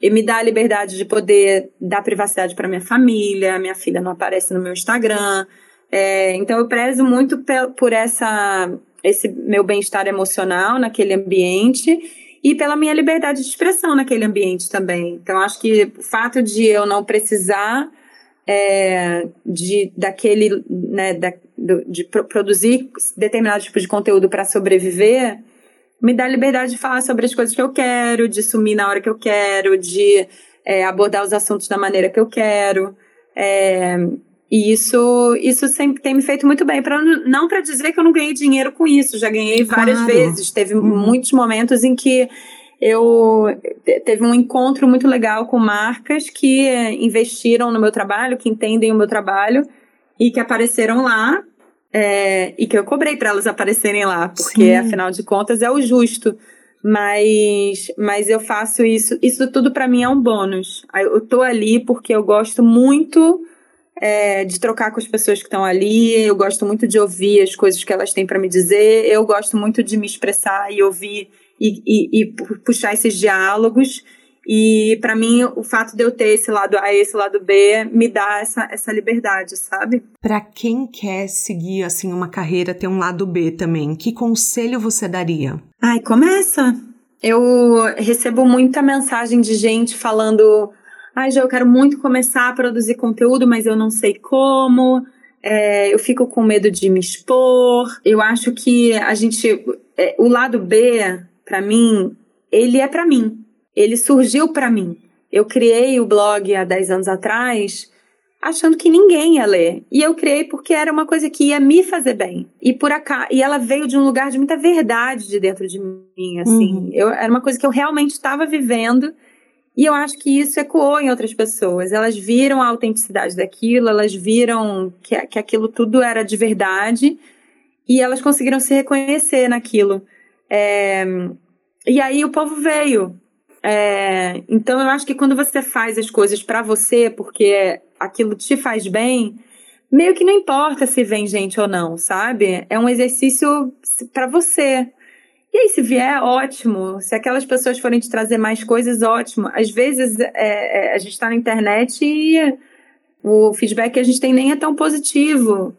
e me dá a liberdade de poder dar privacidade para minha família, minha filha não aparece no meu Instagram. É, então eu prezo muito por essa esse meu bem-estar emocional naquele ambiente e pela minha liberdade de expressão naquele ambiente também. Então acho que o fato de eu não precisar é, de daquele né, da, de produzir determinado tipo de conteúdo para sobreviver me dá liberdade de falar sobre as coisas que eu quero, de sumir na hora que eu quero, de é, abordar os assuntos da maneira que eu quero. É, e isso, isso sempre tem me feito muito bem. Pra, não para dizer que eu não ganhei dinheiro com isso, já ganhei várias claro. vezes. Teve uhum. muitos momentos em que eu teve um encontro muito legal com marcas que investiram no meu trabalho, que entendem o meu trabalho e que apareceram lá é, e que eu cobrei para elas aparecerem lá, porque Sim. afinal de contas é o justo. Mas, mas eu faço isso, isso tudo para mim é um bônus. Eu tô ali porque eu gosto muito é, de trocar com as pessoas que estão ali, eu gosto muito de ouvir as coisas que elas têm para me dizer, eu gosto muito de me expressar e ouvir e, e, e puxar esses diálogos. E para mim, o fato de eu ter esse lado A e esse lado B me dá essa, essa liberdade, sabe? Para quem quer seguir assim uma carreira, ter um lado B também, que conselho você daria? Ai, começa. Eu recebo muita mensagem de gente falando: ai, já eu quero muito começar a produzir conteúdo, mas eu não sei como. É, eu fico com medo de me expor. Eu acho que a gente. É, o lado B, para mim, ele é para mim ele surgiu para mim. Eu criei o blog há 10 anos atrás achando que ninguém ia ler. E eu criei porque era uma coisa que ia me fazer bem. E por acá, e ela veio de um lugar de muita verdade de dentro de mim, assim. Uhum. Eu, era uma coisa que eu realmente estava vivendo. E eu acho que isso ecoou em outras pessoas. Elas viram a autenticidade daquilo, elas viram que, que aquilo tudo era de verdade e elas conseguiram se reconhecer naquilo. É, e aí o povo veio. É, então eu acho que quando você faz as coisas para você, porque aquilo te faz bem, meio que não importa se vem gente ou não, sabe? É um exercício para você. E aí, se vier, ótimo. Se aquelas pessoas forem te trazer mais coisas, ótimo. Às vezes é, é, a gente está na internet e o feedback que a gente tem nem é tão positivo.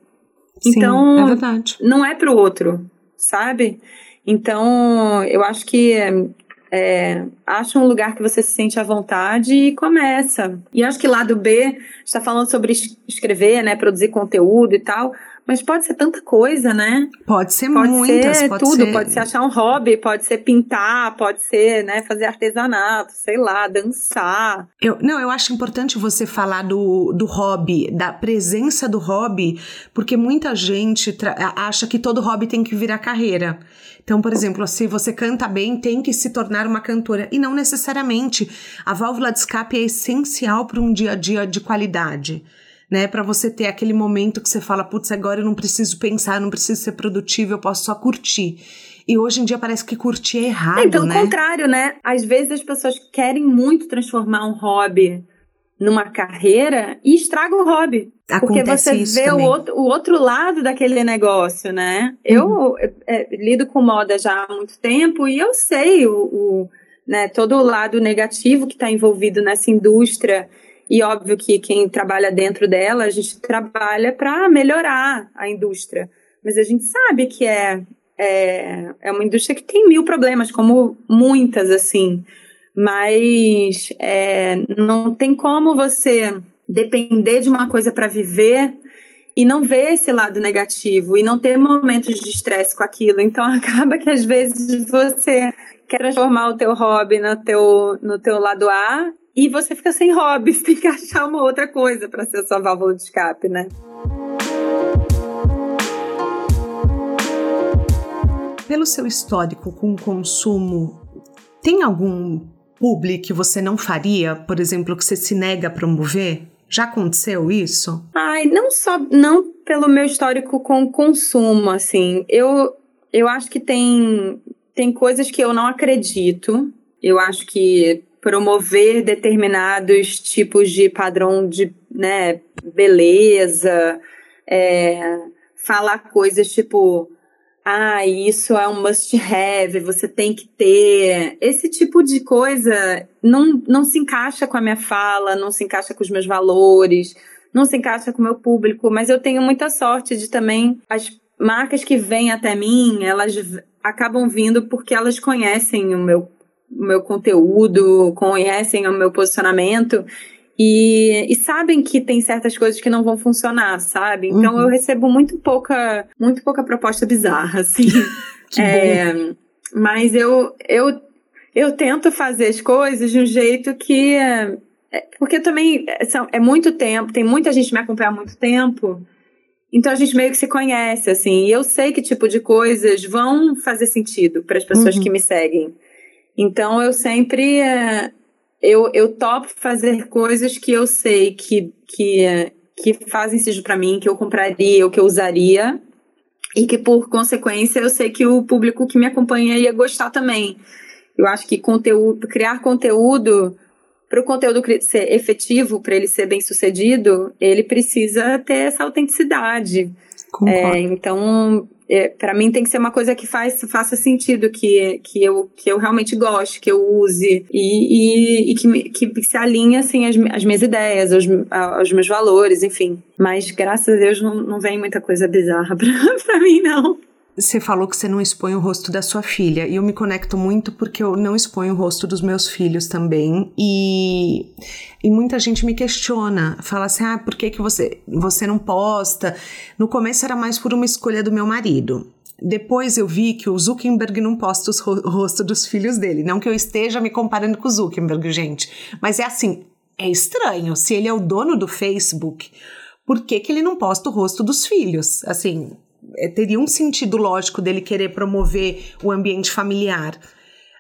Sim, então, é verdade. não é para o outro, sabe? Então, eu acho que é, acha um lugar que você se sente à vontade e começa. E acho que lado B está falando sobre escrever, né, produzir conteúdo e tal, Mas pode ser tanta coisa, né? Pode ser pode muitas, ser pode tudo. Ser... Pode ser achar um hobby, pode ser pintar, pode ser, né, fazer artesanato, sei lá, dançar. Eu, não, eu acho importante você falar do, do hobby, da presença do hobby, porque muita gente acha que todo hobby tem que virar carreira. Então, por exemplo, se você canta bem, tem que se tornar uma cantora. E não necessariamente. A válvula de escape é essencial para um dia a dia de qualidade né? Para você ter aquele momento que você fala, putz, agora eu não preciso pensar, eu não preciso ser produtivo, eu posso só curtir. E hoje em dia parece que curtir é errado, é, pelo né? Contrário, né? Às vezes as pessoas querem muito transformar um hobby numa carreira e estraga o hobby. Acontece porque você vê o outro, o outro lado daquele negócio, né? Uhum. Eu é, é, lido com moda já há muito tempo e eu sei o, o né, todo o lado negativo que está envolvido nessa indústria e óbvio que quem trabalha dentro dela, a gente trabalha para melhorar a indústria. Mas a gente sabe que é, é, é uma indústria que tem mil problemas, como muitas, assim. Mas é, não tem como você depender de uma coisa para viver e não ver esse lado negativo e não ter momentos de estresse com aquilo. Então (laughs) acaba que às vezes você quer transformar o teu hobby no teu, no teu lado A e você fica sem hobby, (laughs) tem que achar uma outra coisa para ser a sua válvula de escape, né? Pelo seu histórico com o consumo, tem algum publi que você não faria, por exemplo, que você se nega a promover? Já aconteceu isso? Ai, não só não pelo meu histórico com consumo, assim. Eu eu acho que tem tem coisas que eu não acredito. Eu acho que promover determinados tipos de padrão de né, beleza, é, falar coisas tipo, ah, isso é um must have, você tem que ter. Esse tipo de coisa não, não se encaixa com a minha fala, não se encaixa com os meus valores, não se encaixa com o meu público, mas eu tenho muita sorte de também as marcas que vêm até mim, elas acabam vindo porque elas conhecem o meu o meu conteúdo, conhecem o meu posicionamento e, e, sabem que tem certas coisas que não vão funcionar, sabe? Então uhum. eu recebo muito pouca, muito pouca proposta bizarra, (laughs) assim. é, mas eu, eu, eu tento fazer as coisas de um jeito que. É, porque também é, são, é muito tempo, tem muita gente me acompanha há muito tempo. Então a gente meio que se conhece, assim. E eu sei que tipo de coisas vão fazer sentido para as pessoas uhum. que me seguem. Então eu sempre é, eu, eu topo fazer coisas que eu sei que, que, que fazem sentido para mim, que eu compraria ou que eu usaria, e que por consequência eu sei que o público que me acompanha ia gostar também. Eu acho que conteúdo, criar conteúdo para o conteúdo ser efetivo, para ele ser bem sucedido, ele precisa ter essa autenticidade. É, então, é, para mim tem que ser uma coisa que faz, faça sentido, que, que, eu, que eu realmente goste, que eu use e, e, e que, que se alinhe assim as, as minhas ideias, aos, aos meus valores, enfim. Mas graças a Deus não, não vem muita coisa bizarra (laughs) para mim, não. Você falou que você não expõe o rosto da sua filha, e eu me conecto muito porque eu não exponho o rosto dos meus filhos também. E, e muita gente me questiona, fala assim: ah, por que, que você, você não posta? No começo era mais por uma escolha do meu marido. Depois eu vi que o Zuckerberg não posta o rosto dos filhos dele. Não que eu esteja me comparando com o Zuckerberg, gente. Mas é assim, é estranho. Se ele é o dono do Facebook, por que, que ele não posta o rosto dos filhos? Assim, teria um sentido lógico dele querer promover o ambiente familiar.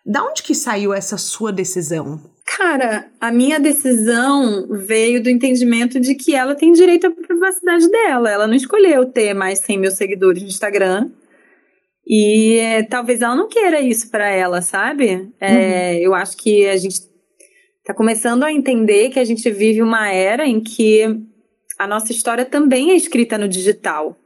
Da onde que saiu essa sua decisão? Cara, a minha decisão veio do entendimento de que ela tem direito à privacidade dela. Ela não escolheu ter mais 100 mil seguidores no Instagram. E é, talvez ela não queira isso para ela, sabe? É, uhum. Eu acho que a gente tá começando a entender que a gente vive uma era em que a nossa história também é escrita no digital.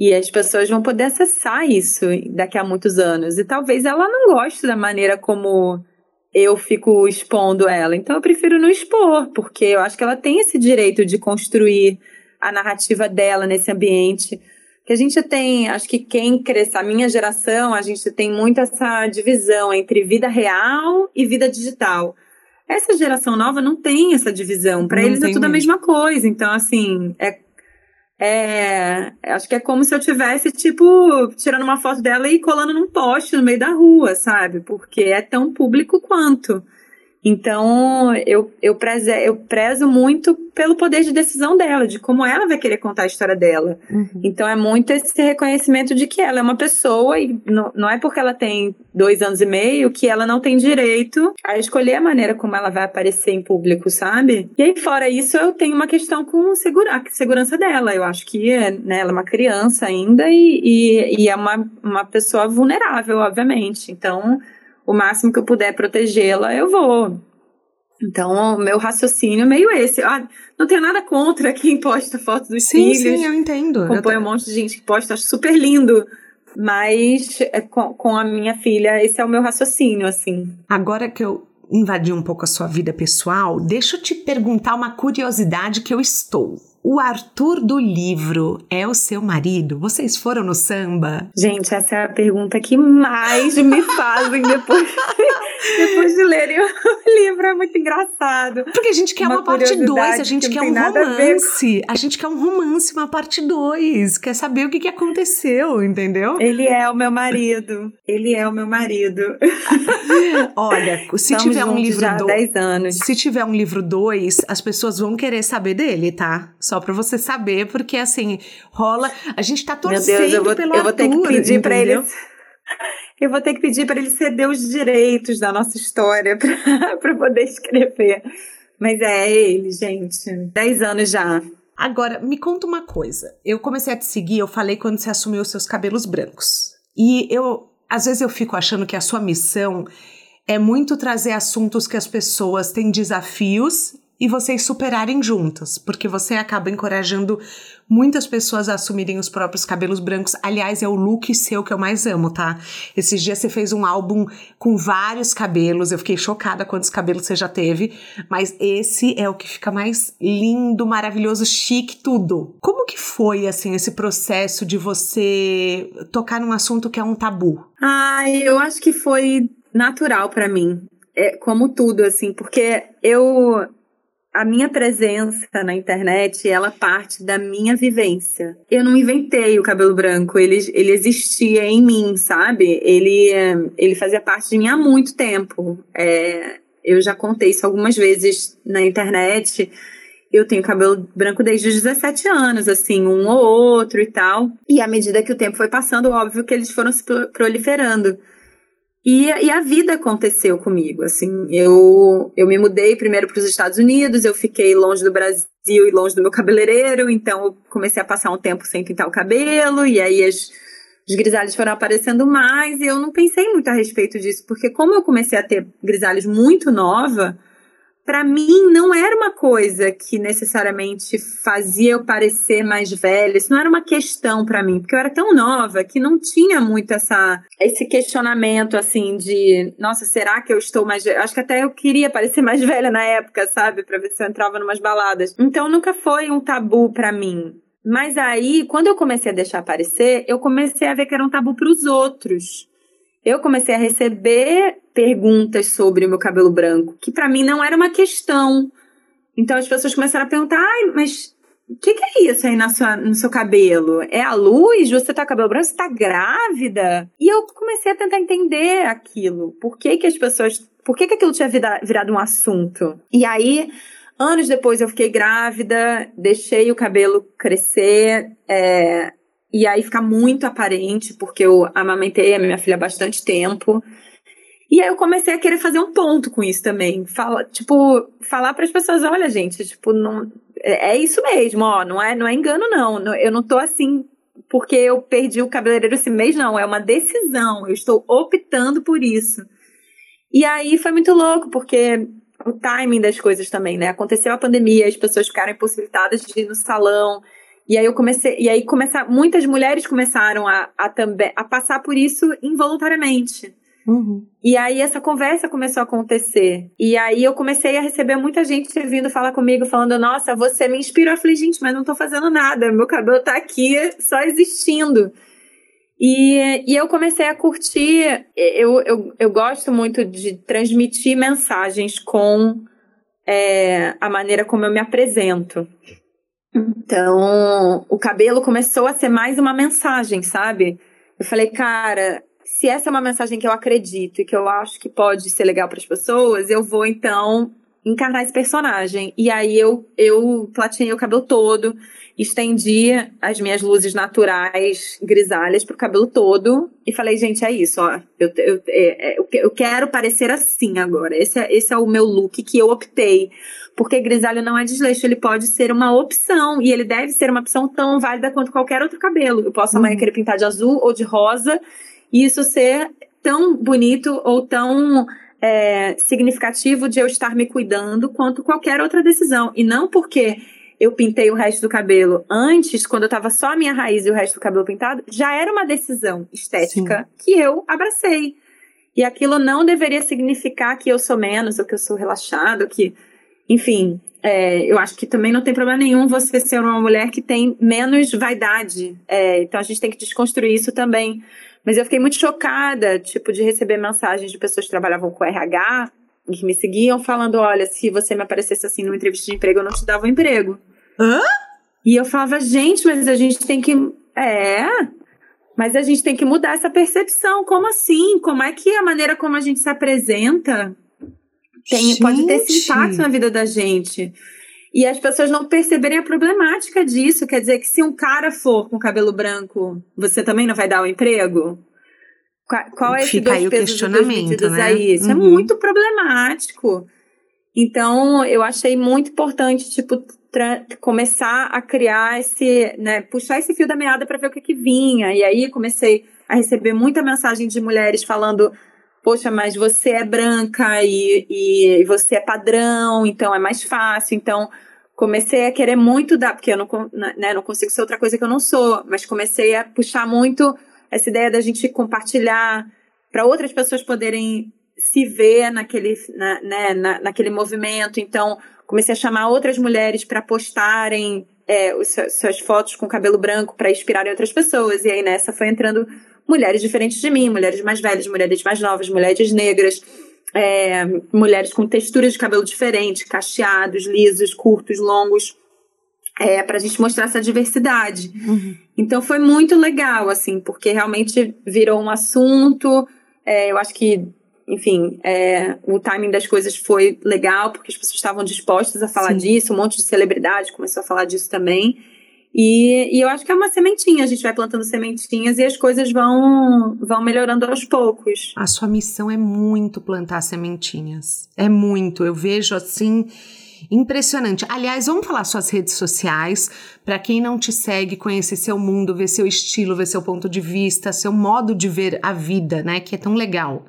E as pessoas vão poder acessar isso daqui a muitos anos. E talvez ela não goste da maneira como eu fico expondo ela. Então eu prefiro não expor, porque eu acho que ela tem esse direito de construir a narrativa dela nesse ambiente. Que a gente tem, acho que quem cresce, a minha geração, a gente tem muito essa divisão entre vida real e vida digital. Essa geração nova não tem essa divisão. Para eles é tudo mesmo. a mesma coisa. Então, assim, é é, acho que é como se eu tivesse, tipo, tirando uma foto dela e colando num poste no meio da rua, sabe? Porque é tão público quanto. Então, eu, eu, prezo, eu prezo muito pelo poder de decisão dela, de como ela vai querer contar a história dela. Uhum. Então, é muito esse reconhecimento de que ela é uma pessoa e não, não é porque ela tem dois anos e meio que ela não tem direito a escolher a maneira como ela vai aparecer em público, sabe? E aí, fora isso, eu tenho uma questão com segura, a segurança dela. Eu acho que né, ela é uma criança ainda e, e, e é uma, uma pessoa vulnerável, obviamente. Então o máximo que eu puder protegê-la, eu vou. Então, o meu raciocínio é meio esse. Ah, não tenho nada contra quem posta fotos dos sim, filhos. Sim, eu entendo. Acompanho eu um monte de gente que posta, acho super lindo. Mas é, com, com a minha filha, esse é o meu raciocínio, assim. Agora que eu invadi um pouco a sua vida pessoal, deixa eu te perguntar uma curiosidade que eu estou. O Arthur do livro é o seu marido? Vocês foram no samba? Gente, essa é a pergunta que mais me (laughs) fazem depois, depois de lerem o (laughs) livro. É muito engraçado. Porque a gente quer uma, uma parte 2, a gente que quer um romance. A, a, gente quer um romance, uma parte 2. Quer saber o que, que aconteceu, entendeu? Ele é o meu marido. Ele é o meu marido. (laughs) Olha, se Estamos tiver um livro 2. anos. Se tiver um livro 2, as pessoas vão querer saber dele, tá? Só pra você saber, porque assim, rola. A gente tá torcendo Meu Deus, eu vou, pelo eu vou ter que pedir para ele. (laughs) Eu vou ter que pedir para ele ceder os direitos da nossa história (laughs) para poder escrever. Mas é, é ele, gente. Dez anos já. Agora, me conta uma coisa. Eu comecei a te seguir, eu falei quando você assumiu os seus cabelos brancos. E eu, às vezes eu fico achando que a sua missão é muito trazer assuntos que as pessoas têm desafios e vocês superarem juntas, porque você acaba encorajando muitas pessoas a assumirem os próprios cabelos brancos. Aliás, é o look seu que eu mais amo, tá? Esses dias você fez um álbum com vários cabelos, eu fiquei chocada quantos cabelos você já teve, mas esse é o que fica mais lindo, maravilhoso, chique, tudo. Como que foi, assim, esse processo de você tocar num assunto que é um tabu? Ai, eu acho que foi natural para mim. É como tudo, assim, porque eu a minha presença na internet, ela parte da minha vivência. Eu não inventei o cabelo branco, ele, ele existia em mim, sabe? Ele, ele fazia parte de mim há muito tempo. É, eu já contei isso algumas vezes na internet. Eu tenho cabelo branco desde os 17 anos, assim, um ou outro e tal. E à medida que o tempo foi passando, óbvio que eles foram se proliferando. E, e, a vida aconteceu comigo, assim, eu, eu me mudei primeiro para os Estados Unidos, eu fiquei longe do Brasil e longe do meu cabeleireiro, então eu comecei a passar um tempo sem pintar o cabelo, e aí as, os grisalhos foram aparecendo mais, e eu não pensei muito a respeito disso, porque como eu comecei a ter grisalhos muito nova, para mim não era uma coisa que necessariamente fazia eu parecer mais velha. Isso não era uma questão para mim, porque eu era tão nova que não tinha muito essa esse questionamento assim de, nossa, será que eu estou mais velha? Acho que até eu queria parecer mais (laughs) velha na época, sabe, para ver se eu entrava numas baladas. Então nunca foi um tabu para mim. Mas aí, quando eu comecei a deixar aparecer, eu comecei a ver que era um tabu para os outros eu comecei a receber perguntas sobre o meu cabelo branco, que para mim não era uma questão. Então as pessoas começaram a perguntar: ai, mas o que, que, é isso aí na sua, no seu cabelo? É a luz? Você tá com cabelo branco? Você tá grávida? E eu comecei a tentar entender aquilo. Por que, que as pessoas. Por que, que aquilo tinha virado um assunto? E aí, anos depois, eu fiquei grávida, deixei o cabelo crescer. É, e aí fica muito aparente, porque eu amamentei a minha filha há bastante tempo. E aí eu comecei a querer fazer um ponto com isso também. Fala, tipo, falar para as pessoas, olha, gente, tipo, não é, é isso mesmo, ó, não é, não é engano não. Eu não tô assim porque eu perdi o cabeleireiro esse mês, não, é uma decisão. Eu estou optando por isso. E aí foi muito louco, porque o timing das coisas também, né? Aconteceu a pandemia, as pessoas ficaram impossibilitadas de ir no salão. E aí eu comecei, e aí começar, muitas mulheres começaram a, a também a passar por isso involuntariamente. Uhum. E aí essa conversa começou a acontecer. E aí eu comecei a receber muita gente vindo falar comigo, falando, nossa, você me inspirou. Eu falei, gente, mas não tô fazendo nada, meu cabelo tá aqui só existindo. E, e eu comecei a curtir, eu, eu, eu gosto muito de transmitir mensagens com é, a maneira como eu me apresento. Então, o cabelo começou a ser mais uma mensagem, sabe? Eu falei, cara, se essa é uma mensagem que eu acredito e que eu acho que pode ser legal para as pessoas, eu vou então encarnar esse personagem. E aí eu, eu platinei o cabelo todo, estendi as minhas luzes naturais grisalhas pro cabelo todo e falei, gente, é isso, ó. Eu, eu, é, é, eu quero parecer assim agora. Esse é, esse é o meu look que eu optei. Porque grisalho não é desleixo, ele pode ser uma opção e ele deve ser uma opção tão válida quanto qualquer outro cabelo. Eu posso amanhã uhum. querer pintar de azul ou de rosa e isso ser tão bonito ou tão é, significativo de eu estar me cuidando quanto qualquer outra decisão. E não porque eu pintei o resto do cabelo antes, quando eu tava só a minha raiz e o resto do cabelo pintado, já era uma decisão estética Sim. que eu abracei. E aquilo não deveria significar que eu sou menos, ou que eu sou relaxado, que. Enfim, é, eu acho que também não tem problema nenhum você ser uma mulher que tem menos vaidade. É, então a gente tem que desconstruir isso também. Mas eu fiquei muito chocada, tipo, de receber mensagens de pessoas que trabalhavam com RH e que me seguiam falando: olha, se você me aparecesse assim numa entrevista de emprego, eu não te dava um emprego. Hã? E eu falava, gente, mas a gente tem que. É. Mas a gente tem que mudar essa percepção. Como assim? Como é que a maneira como a gente se apresenta tem, pode ter esse impacto na vida da gente? E as pessoas não perceberem a problemática disso. Quer dizer que se um cara for com cabelo branco, você também não vai dar o um emprego? Qual é esse Fica dois aí pesos o questionamento, né? aí? Isso é uhum. é muito problemático. Então, eu achei muito importante, tipo, começar a criar esse, né, puxar esse fio da meada para ver o que que vinha. E aí comecei a receber muita mensagem de mulheres falando poxa, mas você é branca e, e, você é padrão, então é mais fácil. Então, comecei a querer muito dar, porque eu não, né, não consigo ser outra coisa que eu não sou, mas comecei a puxar muito essa ideia da gente compartilhar para outras pessoas poderem se ver naquele, na, né, na, naquele movimento. Então, comecei a chamar outras mulheres para postarem é, os, suas fotos com cabelo branco para inspirarem outras pessoas. E aí nessa foi entrando mulheres diferentes de mim, mulheres mais velhas, mulheres mais novas, mulheres negras, é, mulheres com texturas de cabelo diferentes, cacheados, lisos, curtos, longos, é, para a gente mostrar essa diversidade. Uhum. Então foi muito legal, assim, porque realmente virou um assunto. É, eu acho que, enfim, é, o timing das coisas foi legal, porque as pessoas estavam dispostas a falar Sim. disso, um monte de celebridade começou a falar disso também. E, e eu acho que é uma sementinha, a gente vai plantando sementinhas e as coisas vão, vão melhorando aos poucos. A sua missão é muito plantar sementinhas. É muito. Eu vejo assim. Impressionante. Aliás, vamos falar suas redes sociais para quem não te segue, conhecer seu mundo, ver seu estilo, ver seu ponto de vista, seu modo de ver a vida, né? Que é tão legal.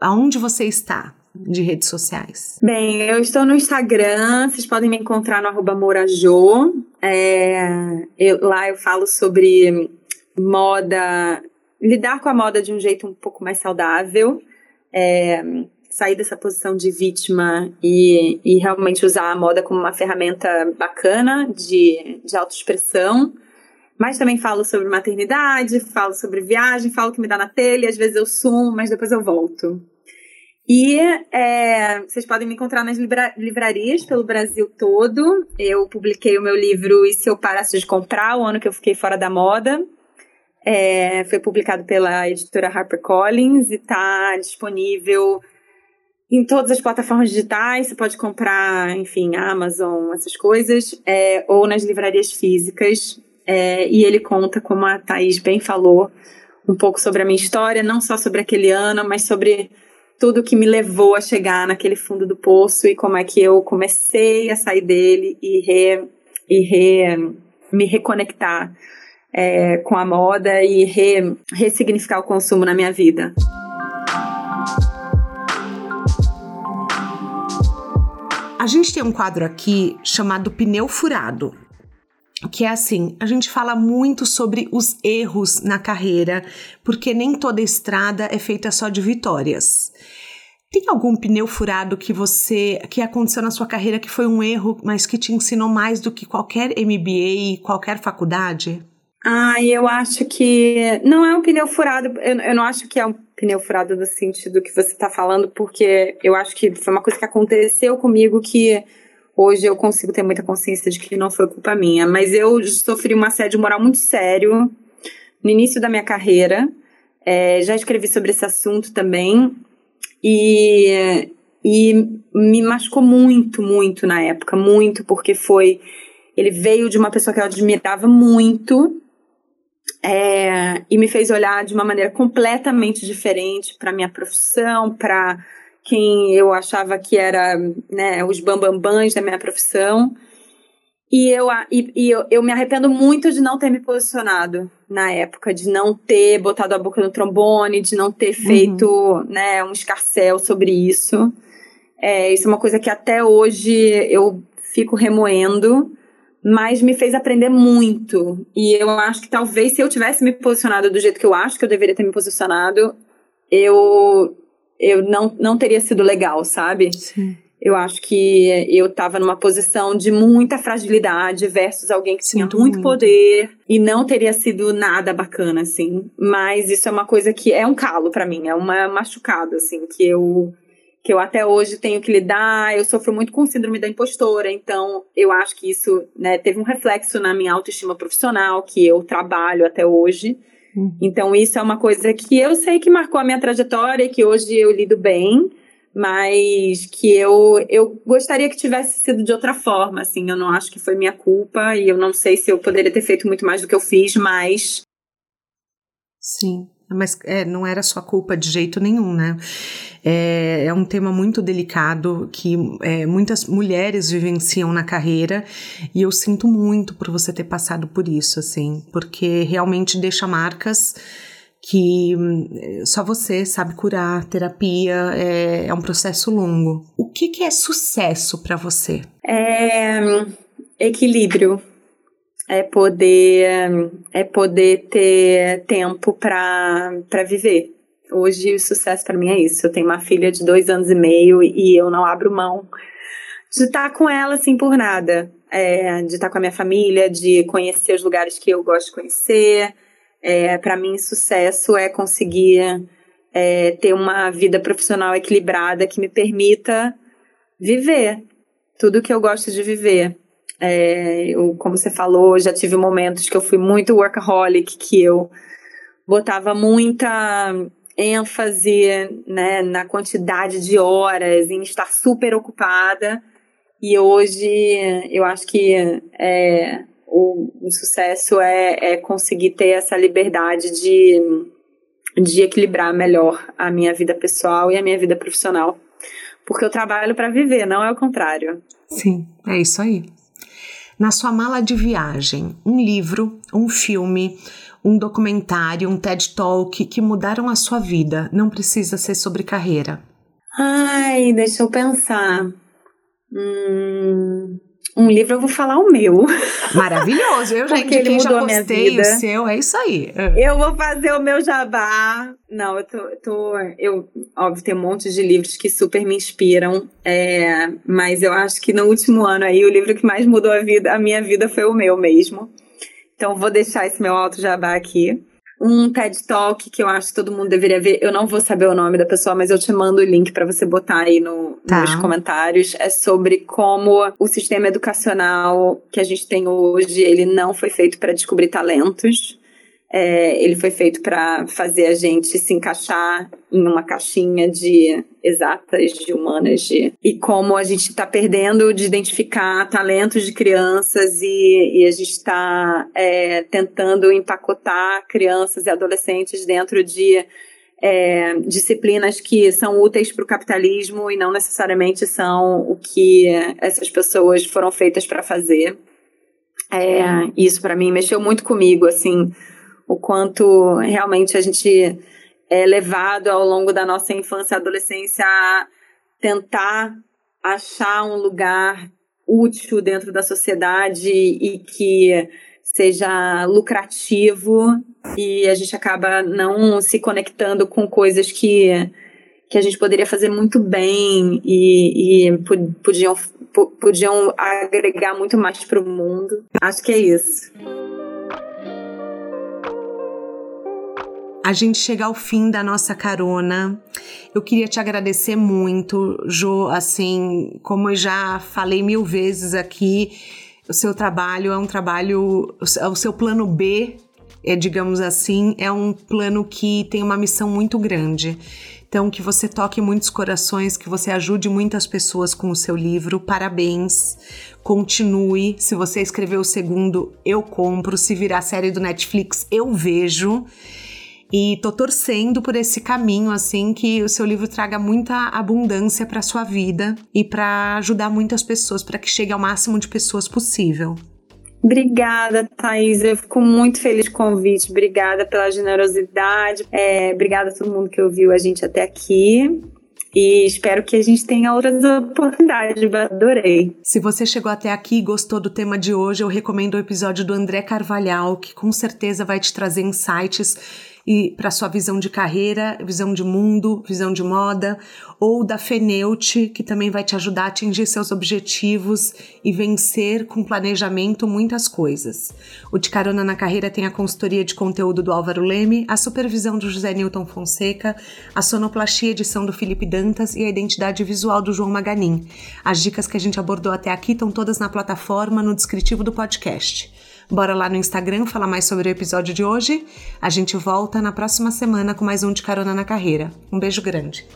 Aonde você está? De redes sociais? Bem, eu estou no Instagram, vocês podem me encontrar no arroba Morajô. É, eu, lá eu falo sobre moda, lidar com a moda de um jeito um pouco mais saudável, é, sair dessa posição de vítima e, e realmente usar a moda como uma ferramenta bacana de, de autoexpressão. Mas também falo sobre maternidade, falo sobre viagem, falo que me dá na telha, às vezes eu sumo, mas depois eu volto. E é, vocês podem me encontrar nas livra livrarias pelo Brasil todo. Eu publiquei o meu livro E Se Eu Parasse de Comprar, o ano que eu fiquei fora da moda. É, foi publicado pela editora HarperCollins e está disponível em todas as plataformas digitais. Você pode comprar, enfim, Amazon, essas coisas, é, ou nas livrarias físicas. É, e ele conta, como a Thaís bem falou, um pouco sobre a minha história, não só sobre aquele ano, mas sobre tudo que me levou a chegar naquele fundo do poço e como é que eu comecei a sair dele e, re, e re, me reconectar é, com a moda e re, ressignificar o consumo na minha vida. A gente tem um quadro aqui chamado Pneu Furado que é assim, a gente fala muito sobre os erros na carreira, porque nem toda estrada é feita só de vitórias. Tem algum pneu furado que você que aconteceu na sua carreira que foi um erro, mas que te ensinou mais do que qualquer MBA qualquer faculdade? Ah, eu acho que não é um pneu furado. Eu, eu não acho que é um pneu furado no sentido que você está falando, porque eu acho que foi uma coisa que aconteceu comigo que Hoje eu consigo ter muita consciência de que não foi culpa minha, mas eu sofri um assédio moral muito sério no início da minha carreira. É, já escrevi sobre esse assunto também. E, e me machucou muito, muito na época, muito, porque foi. Ele veio de uma pessoa que eu admirava muito é, e me fez olhar de uma maneira completamente diferente para minha profissão, para quem eu achava que era né, os bambambãs da minha profissão. E, eu, e, e eu, eu, me arrependo muito de não ter me posicionado na época, de não ter botado a boca no trombone, de não ter feito uhum. né, um escarcel sobre isso. É, isso é uma coisa que até hoje eu fico remoendo, mas me fez aprender muito. E eu acho que talvez se eu tivesse me posicionado do jeito que eu acho que eu deveria ter me posicionado, eu eu não, não teria sido legal, sabe? Sim. Eu acho que eu estava numa posição de muita fragilidade versus alguém que tinha muito, muito, poder e não teria sido nada bacana, assim. Mas isso é uma coisa que é um calo para mim, é uma machucada, assim, que eu que eu até hoje tenho que lidar. Eu sofro muito com síndrome da impostora, então eu acho que isso né, teve um reflexo na minha autoestima profissional, que eu trabalho até hoje. Uhum. Então, isso é uma coisa que eu sei que marcou a minha trajetória, que hoje eu lido bem, mas que eu, eu gostaria que tivesse sido de outra forma, assim. Eu não acho que foi minha culpa e eu não sei se eu poderia ter feito muito mais do que eu fiz, mas. Sim. Mas é, não era sua culpa de jeito nenhum, né? É, é um tema muito delicado que é, muitas mulheres vivenciam na carreira e eu sinto muito por você ter passado por isso, assim, porque realmente deixa marcas que hum, só você sabe curar. Terapia é, é um processo longo. O que, que é sucesso para você? É equilíbrio é poder é poder ter tempo para viver. Hoje o sucesso para mim é isso. Eu tenho uma filha de dois anos e meio e eu não abro mão de estar com ela assim por nada. É, de estar com a minha família, de conhecer os lugares que eu gosto de conhecer. É, para mim, sucesso é conseguir é, ter uma vida profissional equilibrada que me permita viver tudo que eu gosto de viver. É, eu, como você falou, já tive momentos que eu fui muito workaholic, que eu botava muita ênfase né, na quantidade de horas, em estar super ocupada. E hoje eu acho que é, o, o, sucesso é, é conseguir ter essa liberdade de, de equilibrar melhor a minha vida pessoal e a minha vida profissional. Porque eu trabalho para viver, não é o contrário. Sim, é isso aí na sua mala de viagem um livro, um filme, um documentário, um TED Talk que mudaram a sua vida. Não precisa ser sobre carreira. Ai, deixa eu pensar. Hum, um livro eu vou falar o meu. Maravilhoso. Eu (laughs) já indiquei, já postei o seu, é isso aí. É. Eu vou fazer o meu jabá. Não, eu tô, tô eu, óbvio, tem um monte de livros que super me inspiram, é, mas eu acho que no último ano aí o livro que mais mudou a vida, a minha vida foi o meu mesmo. Então vou deixar esse meu alto jabá aqui um TED Talk que eu acho que todo mundo deveria ver. Eu não vou saber o nome da pessoa, mas eu te mando o link para você botar aí no, tá. nos comentários. É sobre como o sistema educacional que a gente tem hoje, ele não foi feito para descobrir talentos. É, ele foi feito para fazer a gente se encaixar em uma caixinha de exatas, de humanas, de, e como a gente está perdendo de identificar talentos de crianças e, e a gente está é, tentando empacotar crianças e adolescentes dentro de é, disciplinas que são úteis para o capitalismo e não necessariamente são o que essas pessoas foram feitas para fazer. É, isso para mim mexeu muito comigo, assim, o quanto realmente a gente é levado ao longo da nossa infância e adolescência a tentar achar um lugar útil dentro da sociedade e que seja lucrativo e a gente acaba não se conectando com coisas que, que a gente poderia fazer muito bem e, e podiam, podiam agregar muito mais para o mundo. Acho que é isso. A gente chega ao fim da nossa carona Eu queria te agradecer muito, Jo, assim, como eu já falei mil vezes aqui, o seu trabalho é um trabalho, o seu plano B, é, digamos assim, é um plano que tem uma missão muito grande. Então, que você toque muitos corações, que você ajude muitas pessoas com o seu livro. Parabéns. Continue. Se você escrever o segundo, eu compro. Se virar série do Netflix, eu vejo. E tô torcendo por esse caminho, assim, que o seu livro traga muita abundância para sua vida e para ajudar muitas pessoas, para que chegue ao máximo de pessoas possível. Obrigada, Thaís. Eu fico muito feliz com o convite. Obrigada pela generosidade. É, obrigada a todo mundo que ouviu a gente até aqui. E espero que a gente tenha outras oportunidades. Adorei. Se você chegou até aqui e gostou do tema de hoje, eu recomendo o episódio do André Carvalhal, que com certeza vai te trazer insights e para sua visão de carreira, visão de mundo, visão de moda, ou da Feneute, que também vai te ajudar a atingir seus objetivos e vencer com planejamento muitas coisas. O De Carona na Carreira tem a consultoria de conteúdo do Álvaro Leme, a supervisão do José Newton Fonseca, a sonoplastia edição do Felipe Dantas e a identidade visual do João Maganin. As dicas que a gente abordou até aqui estão todas na plataforma, no descritivo do podcast. Bora lá no Instagram falar mais sobre o episódio de hoje. A gente volta na próxima semana com mais um de Carona na Carreira. Um beijo grande.